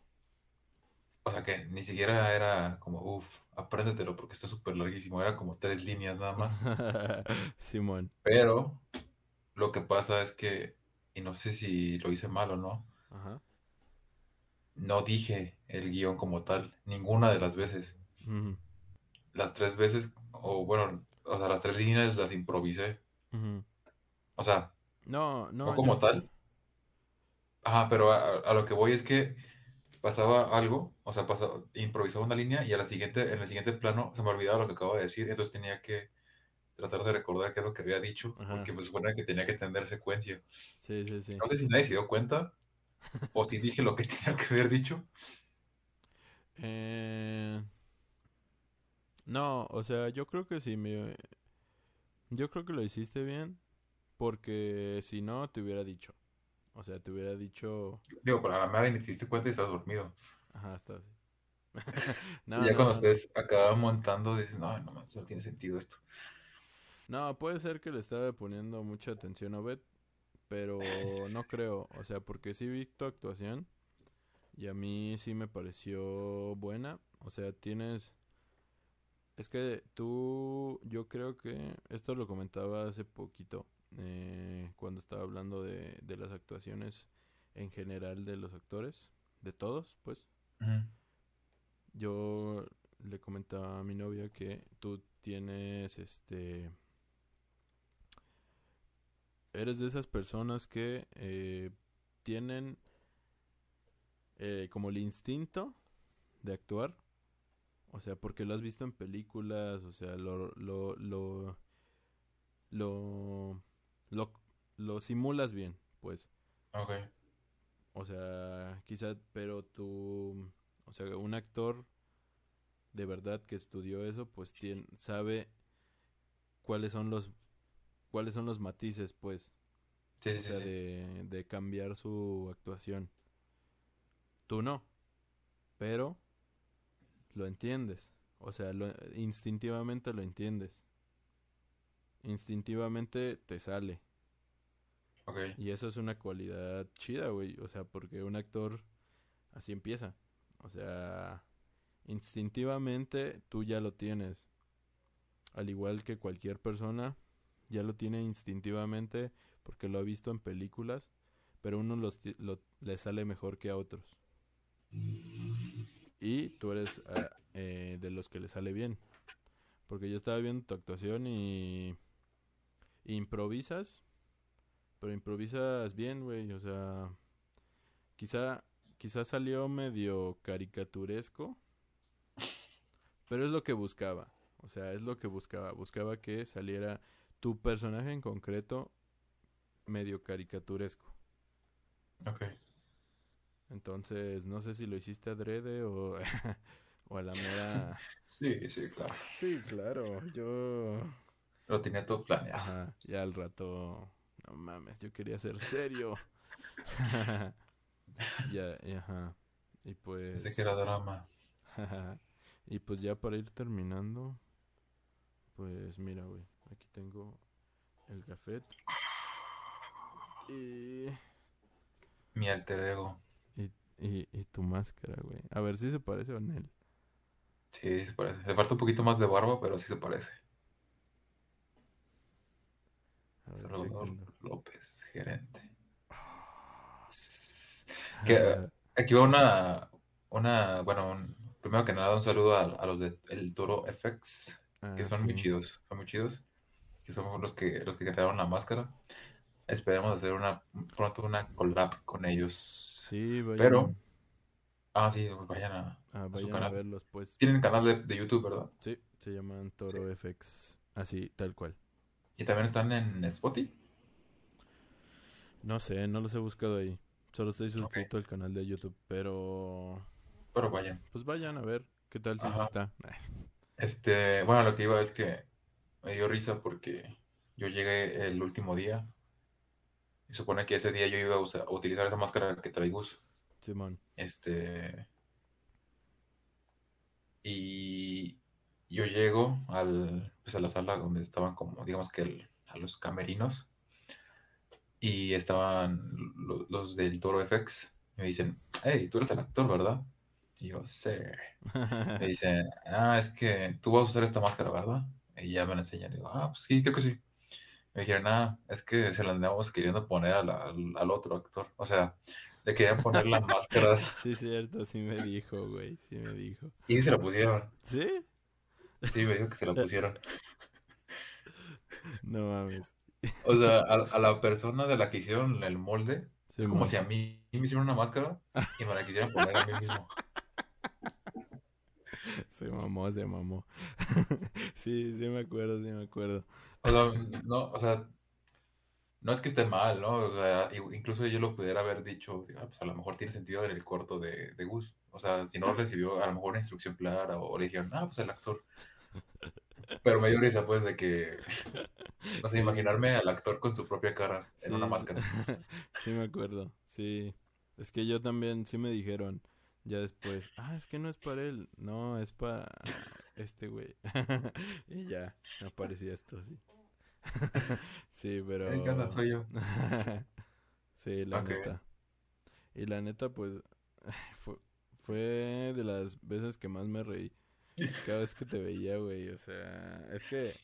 S1: O sea, que ni siquiera era como, uff, apréndetelo porque está súper larguísimo. Era como tres líneas nada más.
S2: Simón.
S1: Pero lo que pasa es que, y no sé si lo hice mal o no,
S2: Ajá.
S1: no dije el guion como tal, ninguna de las veces. Las tres veces, o bueno, o sea, las tres líneas las improvisé. O sea,
S2: No, no.
S1: no como
S2: yo-
S1: tal. Ajá, pero a, a lo que voy es que pasaba algo, o sea, pasaba, improvisaba una línea y a la siguiente, en el siguiente plano se me olvidaba lo que acabo de decir, entonces tenía que tratar de recordar qué es lo que había dicho,
S2: Ajá.
S1: porque me supone que tenía que tener secuencia.
S2: Sí, sí, sí.
S1: No sé si nadie se dio cuenta o si dije lo que tenía que haber dicho.
S2: Eh, No, o sea, yo creo que sí me... Yo creo que lo hiciste bien porque si no te hubiera dicho. O sea, te hubiera dicho...
S1: Digo, para la madre ni te diste cuenta y estás dormido.
S2: Ajá, está así.
S1: y
S2: no,
S1: ya
S2: no,
S1: cuando
S2: no.
S1: ustedes acaban montando, dices, no, no, no tiene sentido esto.
S2: No, puede ser que le estaba poniendo mucha atención a Obed, pero no creo. O sea, porque sí vi tu actuación y a mí sí me pareció buena. O sea, tienes... Es que tú, yo creo que esto lo comentaba hace poquito, eh, cuando estaba hablando de, de las actuaciones en general de los actores, de todos, pues. Yo le comentaba a mi novia que tú tienes este eres de esas personas que eh, tienen eh, como el instinto de actuar o sea porque lo has visto en películas o sea lo lo lo lo lo, lo simulas bien pues
S1: Ok.
S2: o sea, quizá, pero tú, o sea, un actor de verdad que estudió eso, pues tien- sabe cuáles son los cuáles son los matices, pues,
S1: Sí,
S2: o
S1: sí,
S2: sea,
S1: sí.
S2: de, de cambiar su actuación. Tú no, pero lo entiendes, o sea, lo, instintivamente lo entiendes. Instintivamente te sale.
S1: Ok.
S2: Y eso es una cualidad chida, güey. O sea, porque un actor así empieza. O sea, instintivamente tú ya lo tienes. Al igual que cualquier persona, ya lo tiene instintivamente porque lo ha visto en películas, pero uno los lo- le sale mejor que a otros. Y tú eres ah, eh, de los que le sale bien. Porque yo estaba viendo tu actuación y improvisas pero improvisas bien, güey. O sea, quizá, quizá salió medio caricaturesco. Pero es lo que buscaba. O sea, es lo que buscaba. Buscaba que saliera tu personaje en concreto medio caricaturesco.
S1: Ok.
S2: Entonces, no sé si lo hiciste adrede o, o a la mera...
S1: Sí, sí, claro.
S2: Sí, claro, yo...
S1: Lo tenía todo planeado.
S2: Ajá, ya al rato... No mames, yo quería ser serio. ya, y ajá. Y pues...
S1: Pensé que era drama.
S2: y pues ya para ir terminando, pues mira, güey, aquí tengo el gafet. Y,
S1: Mi alter ego.
S2: y, y, y tu máscara, güey. A ver si se parece a él.
S1: Sí, se parece. Le falta un poquito más de barba, pero sí se parece.
S2: Ver,
S1: Salvador. López, gerente. Que aquí va una, una, bueno, un- primero que nada un saludo a, a los de El Toro FX, que
S2: Ah,
S1: son muy
S2: sí.
S1: chidos, son muy chidos, que son los que, los que crearon la máscara. Esperemos hacer una, pronto una collab con ellos.
S2: Sí, vayan,
S1: Pero, ah, sí, pues vayan a,
S2: ah,
S1: su
S2: vayan
S1: canal.
S2: verlos, pues.
S1: tienen canal de, de YouTube, ¿verdad?
S2: Sí, se llaman Toro FX. Así, tal cual.
S1: Y también están en Spotify.
S2: No sé, no los he buscado ahí. Solo estoy suscrito al canal de YouTube, pero
S1: Pero vayan.
S2: pues vayan a ver qué tal si sí
S1: Ajá.
S2: está.
S1: Este, bueno, lo que iba es que me dio risa porque yo llegué el último día y supone que ese día yo iba a, usar- a utilizar esa máscara que trae Gus.
S2: Simón.
S1: Este, y yo llego al, pues a la sala donde estaban como, digamos que el- a los camerinos y estaban lo- los del Toro FX. Me dicen, hey, tú eres el actor, ¿verdad? Y yo, sí. Me dicen, ah, es que tú vas a usar esta máscara, ¿verdad? Y ya me la enseñan. Y digo, ah, pues sí, creo que sí. Me dijeron, ah, es que se la andamos queriendo poner al, al- al otro actor. O sea, le querían poner la máscara
S2: sí, cierto, sí me dijo, güey, sí me dijo.
S1: y se la pusieron.
S2: ¿Sí?
S1: Sí, me dijo que se la pusieron.
S2: No mames.
S1: O sea, a, a la persona de la que hicieron el molde, es como
S2: Simón.
S1: si a mí me hicieron una máscara y me la quisieran poner a mí mismo.
S2: Se mamó, se mamó. sí, sí me acuerdo, sí me acuerdo.
S1: O sea, no, o sea, no es que esté mal, ¿no? O sea, incluso yo lo pudiera haber dicho, ah, pues a lo mejor tiene sentido en el corto de, de Gus. O sea, si no recibió a lo mejor una instrucción clara o le dijeron, ah, pues el actor. Pero me dio risa, pues, de que, no sé, imaginarme al actor con su propia cara en
S2: Sí,
S1: una máscara.
S2: sí me acuerdo, sí. Es que yo también, sí me dijeron, ya después, ah, es que no es para él, no, es para este güey. y ya, aparecía esto, sí. sí, pero...
S1: Ay, ¿qué onda? Soy yo.
S2: sí, la neta. Y la neta, pues, fue, fue de las veces que más me reí. Cada vez que te veía, güey, o sea, es que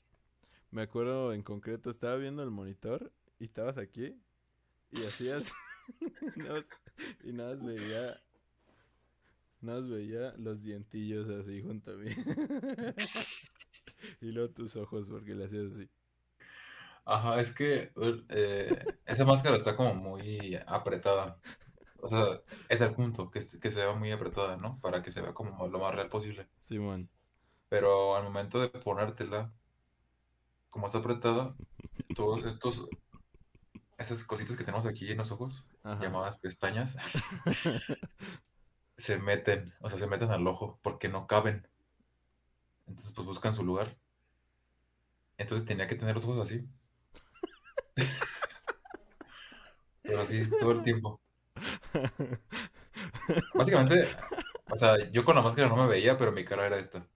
S2: me acuerdo en concreto, estaba viendo el monitor y estabas aquí y hacías y nada más veía más veía los dientillos así junto a mí y luego tus ojos porque le hacías así
S1: Ajá, es que eh, esa máscara está como muy apretada. O sea, es el punto, que, que se vea muy apretada, ¿no? Para que se vea como lo más real posible.
S2: Simón
S1: Pero al momento de ponértela, como está apretada, todos estos, esas cositas que tenemos aquí en los ojos,
S2: ajá
S1: llamadas pestañas, se meten, o sea, se meten al ojo porque no caben. Entonces, pues buscan su lugar. Entonces tenía que tener los ojos así. Pero así todo el tiempo. Básicamente, o sea, yo con la máscara no me veía, pero mi cara era esta.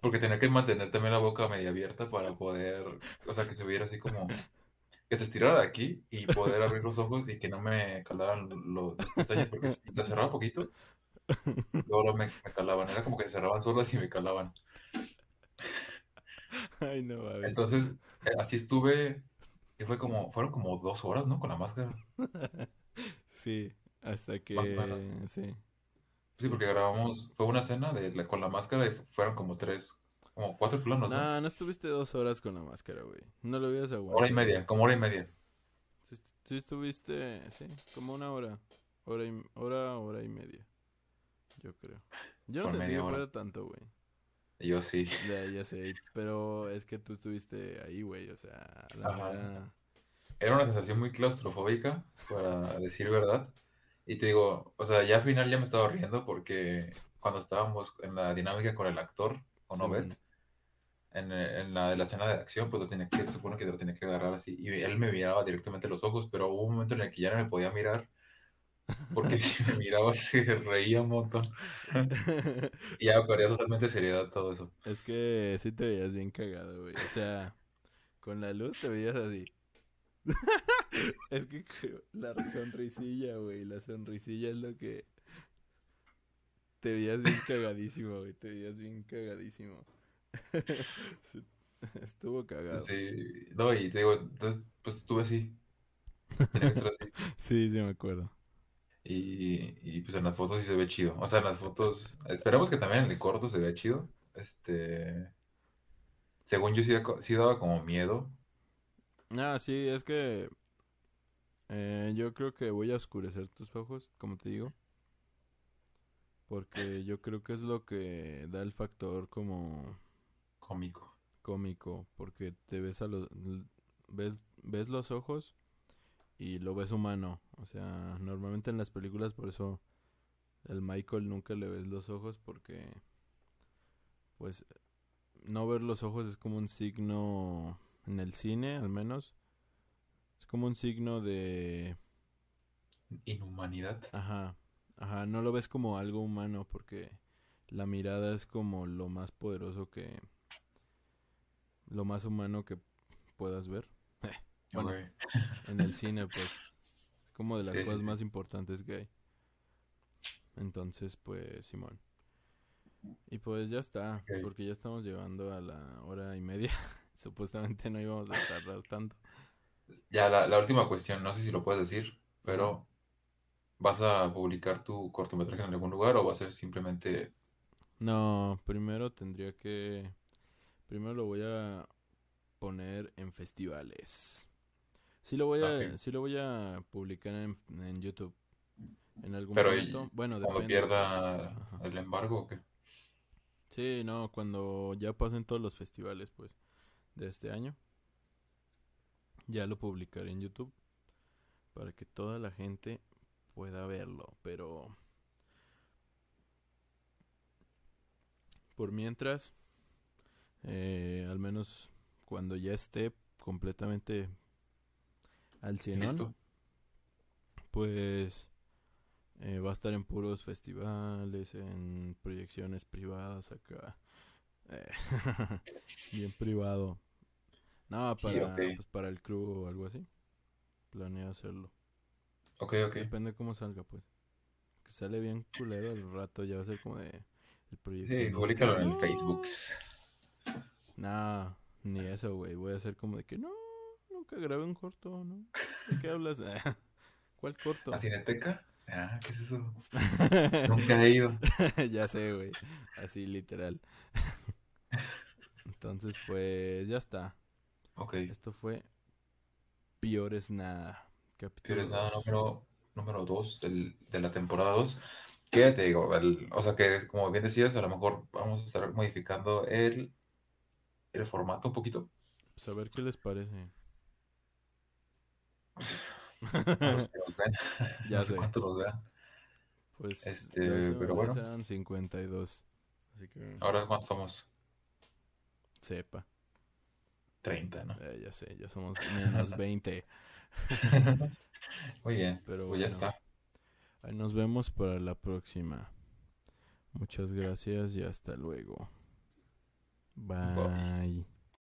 S1: Porque tenía que mantener también la boca media abierta para poder, o sea, que se viera así como, que se estirara de aquí y poder abrir los ojos y que no me calaban los, pestañas, porque si la cerraba poquito, luego me, me calaban. Era como que se cerraban solas y me calaban.
S2: ay no mames
S1: Entonces, eh, así estuve, y fue como, fueron como dos horas, ¿no? Con la máscara.
S2: sí hasta que
S1: Más o menos.
S2: sí
S1: Sí, porque grabamos, fue una cena de con la máscara y fueron como tres, como cuatro planos, ¿no?
S2: no no estuviste dos horas con la máscara güey no lo hubieras
S1: Hora y
S2: aguantado
S1: media, como hora y media.
S2: Sí, sí estuviste, sí, como una hora. Hora y, hora, hora y media. Yo creo. Yo no
S1: Por
S2: sentí que
S1: hora.
S2: fuera tanto, güey.
S1: Yo sí.
S2: Ya, ya sé, pero es que tú estuviste ahí, güey, o sea, la.
S1: Era una sensación muy claustrofóbica, para decir verdad. Y te digo, o sea, ya al final ya me estaba riendo porque cuando estábamos en la dinámica con el actor, con Obed,
S2: Simón.
S1: En, eh, en la de la escena de acción, pues lo tenía que, se supone que lo tenía que agarrar así. Y él me miraba directamente a los ojos, pero hubo un momento en el que ya no me podía mirar, porque si me miraba se reía un montón. Y ya perdía totalmente seriedad todo eso.
S2: Es que sí te veías bien cagado, güey. O sea, con la luz te veías así. es que la sonrisilla, güey. La sonrisilla es lo que. Te veías bien cagadísimo, güey. Te veías bien cagadísimo. Sí, Estuvo cagado.
S1: Sí, no, y te digo, entonces, pues estuve así, tenía que estar así.
S2: Sí, sí, me acuerdo.
S1: Y, y pues en las fotos sí se ve chido. O sea, en las fotos, esperemos que también en el corto se vea chido. Este, según yo sí daba como miedo.
S2: Ah, sí, es que. eh, yo creo que voy a oscurecer tus ojos, como te digo. Porque yo creo que es lo que da el factor como
S1: Cómico.
S2: cómico. Porque te ves a los. Ves, ves los ojos y lo ves humano. O sea, normalmente en las películas por eso el Michael nunca le ves los ojos porque. Pues no ver los ojos es como un signo en el cine, al menos. Es como un signo de...
S1: Inhumanidad.
S2: Ajá, ajá, no lo ves como algo humano porque la mirada es como lo más poderoso que... Lo más humano que puedas ver. Bueno, en el cine pues es como de las
S1: Sí,
S2: cosas
S1: sí.
S2: más importantes que hay. Entonces pues Simón. Y pues ya está, porque ya estamos llegando a la hora y media. Supuestamente no íbamos a tardar tanto.
S1: Ya la, la última cuestión, no sé si lo puedes decir, pero ¿vas a publicar tu cortometraje en algún lugar o va a ser simplemente...
S2: No, primero tendría que... Primero lo voy a poner en festivales. Sí lo voy a, sí lo voy a publicar en, en YouTube. En algún
S1: Pero
S2: momento. Bueno,
S1: cuando
S2: depende.
S1: pierda
S2: Ajá.
S1: el embargo o qué?
S2: Sí, no, cuando ya pasen todos los festivales, pues, de este año. Ya lo publicaré en YouTube. Para que toda la gente pueda verlo. Pero... Por mientras, eh, al menos cuando ya esté completamente al 100,
S1: ¿Listo?
S2: pues eh, va a estar en puros festivales, en proyecciones privadas acá. Eh, bien privado. No,
S1: Sí,
S2: para, pues para el crew o algo así. Planeo hacerlo.
S1: Ok, ok.
S2: Depende cómo salga, pues. Que sale bien culero el rato, ya va a ser como de el
S1: Sí,
S2: proyeccionista.
S1: públicalo en el
S2: No.
S1: Facebook.
S2: Nah, ni eso, güey. Voy a hacer como de que no, nunca grabé un corto, ¿no? ¿De qué hablas? ¿Cuál corto?
S1: ¿A Cineteca? Ah, ¿qué es eso? Nunca he ido.
S2: ya sé, güey. Así literal. Entonces, pues ya está.
S1: Ok.
S2: Esto fue Piores Nada. Capítulo
S1: Pero es nada, número, número 2 de la temporada 2. ¿Qué te digo? El- o sea que, como bien decías, a lo mejor vamos a estar modificando el, el formato un poquito.
S2: Pues a ver qué les parece.
S1: A los que nos ven.
S2: Ya
S1: no sé cuánto los vean.
S2: Pues
S1: Este, pero bueno.
S2: eran 52. Así que
S1: Ahora, ¿cuántos somos?
S2: sepa.
S1: 30, ¿no?
S2: Eh, ya sé, ya somos menos 20.
S1: Muy bien.
S2: Pero
S1: Pues ya está.
S2: Ahí nos vemos para la próxima. Muchas gracias y hasta luego. Bye.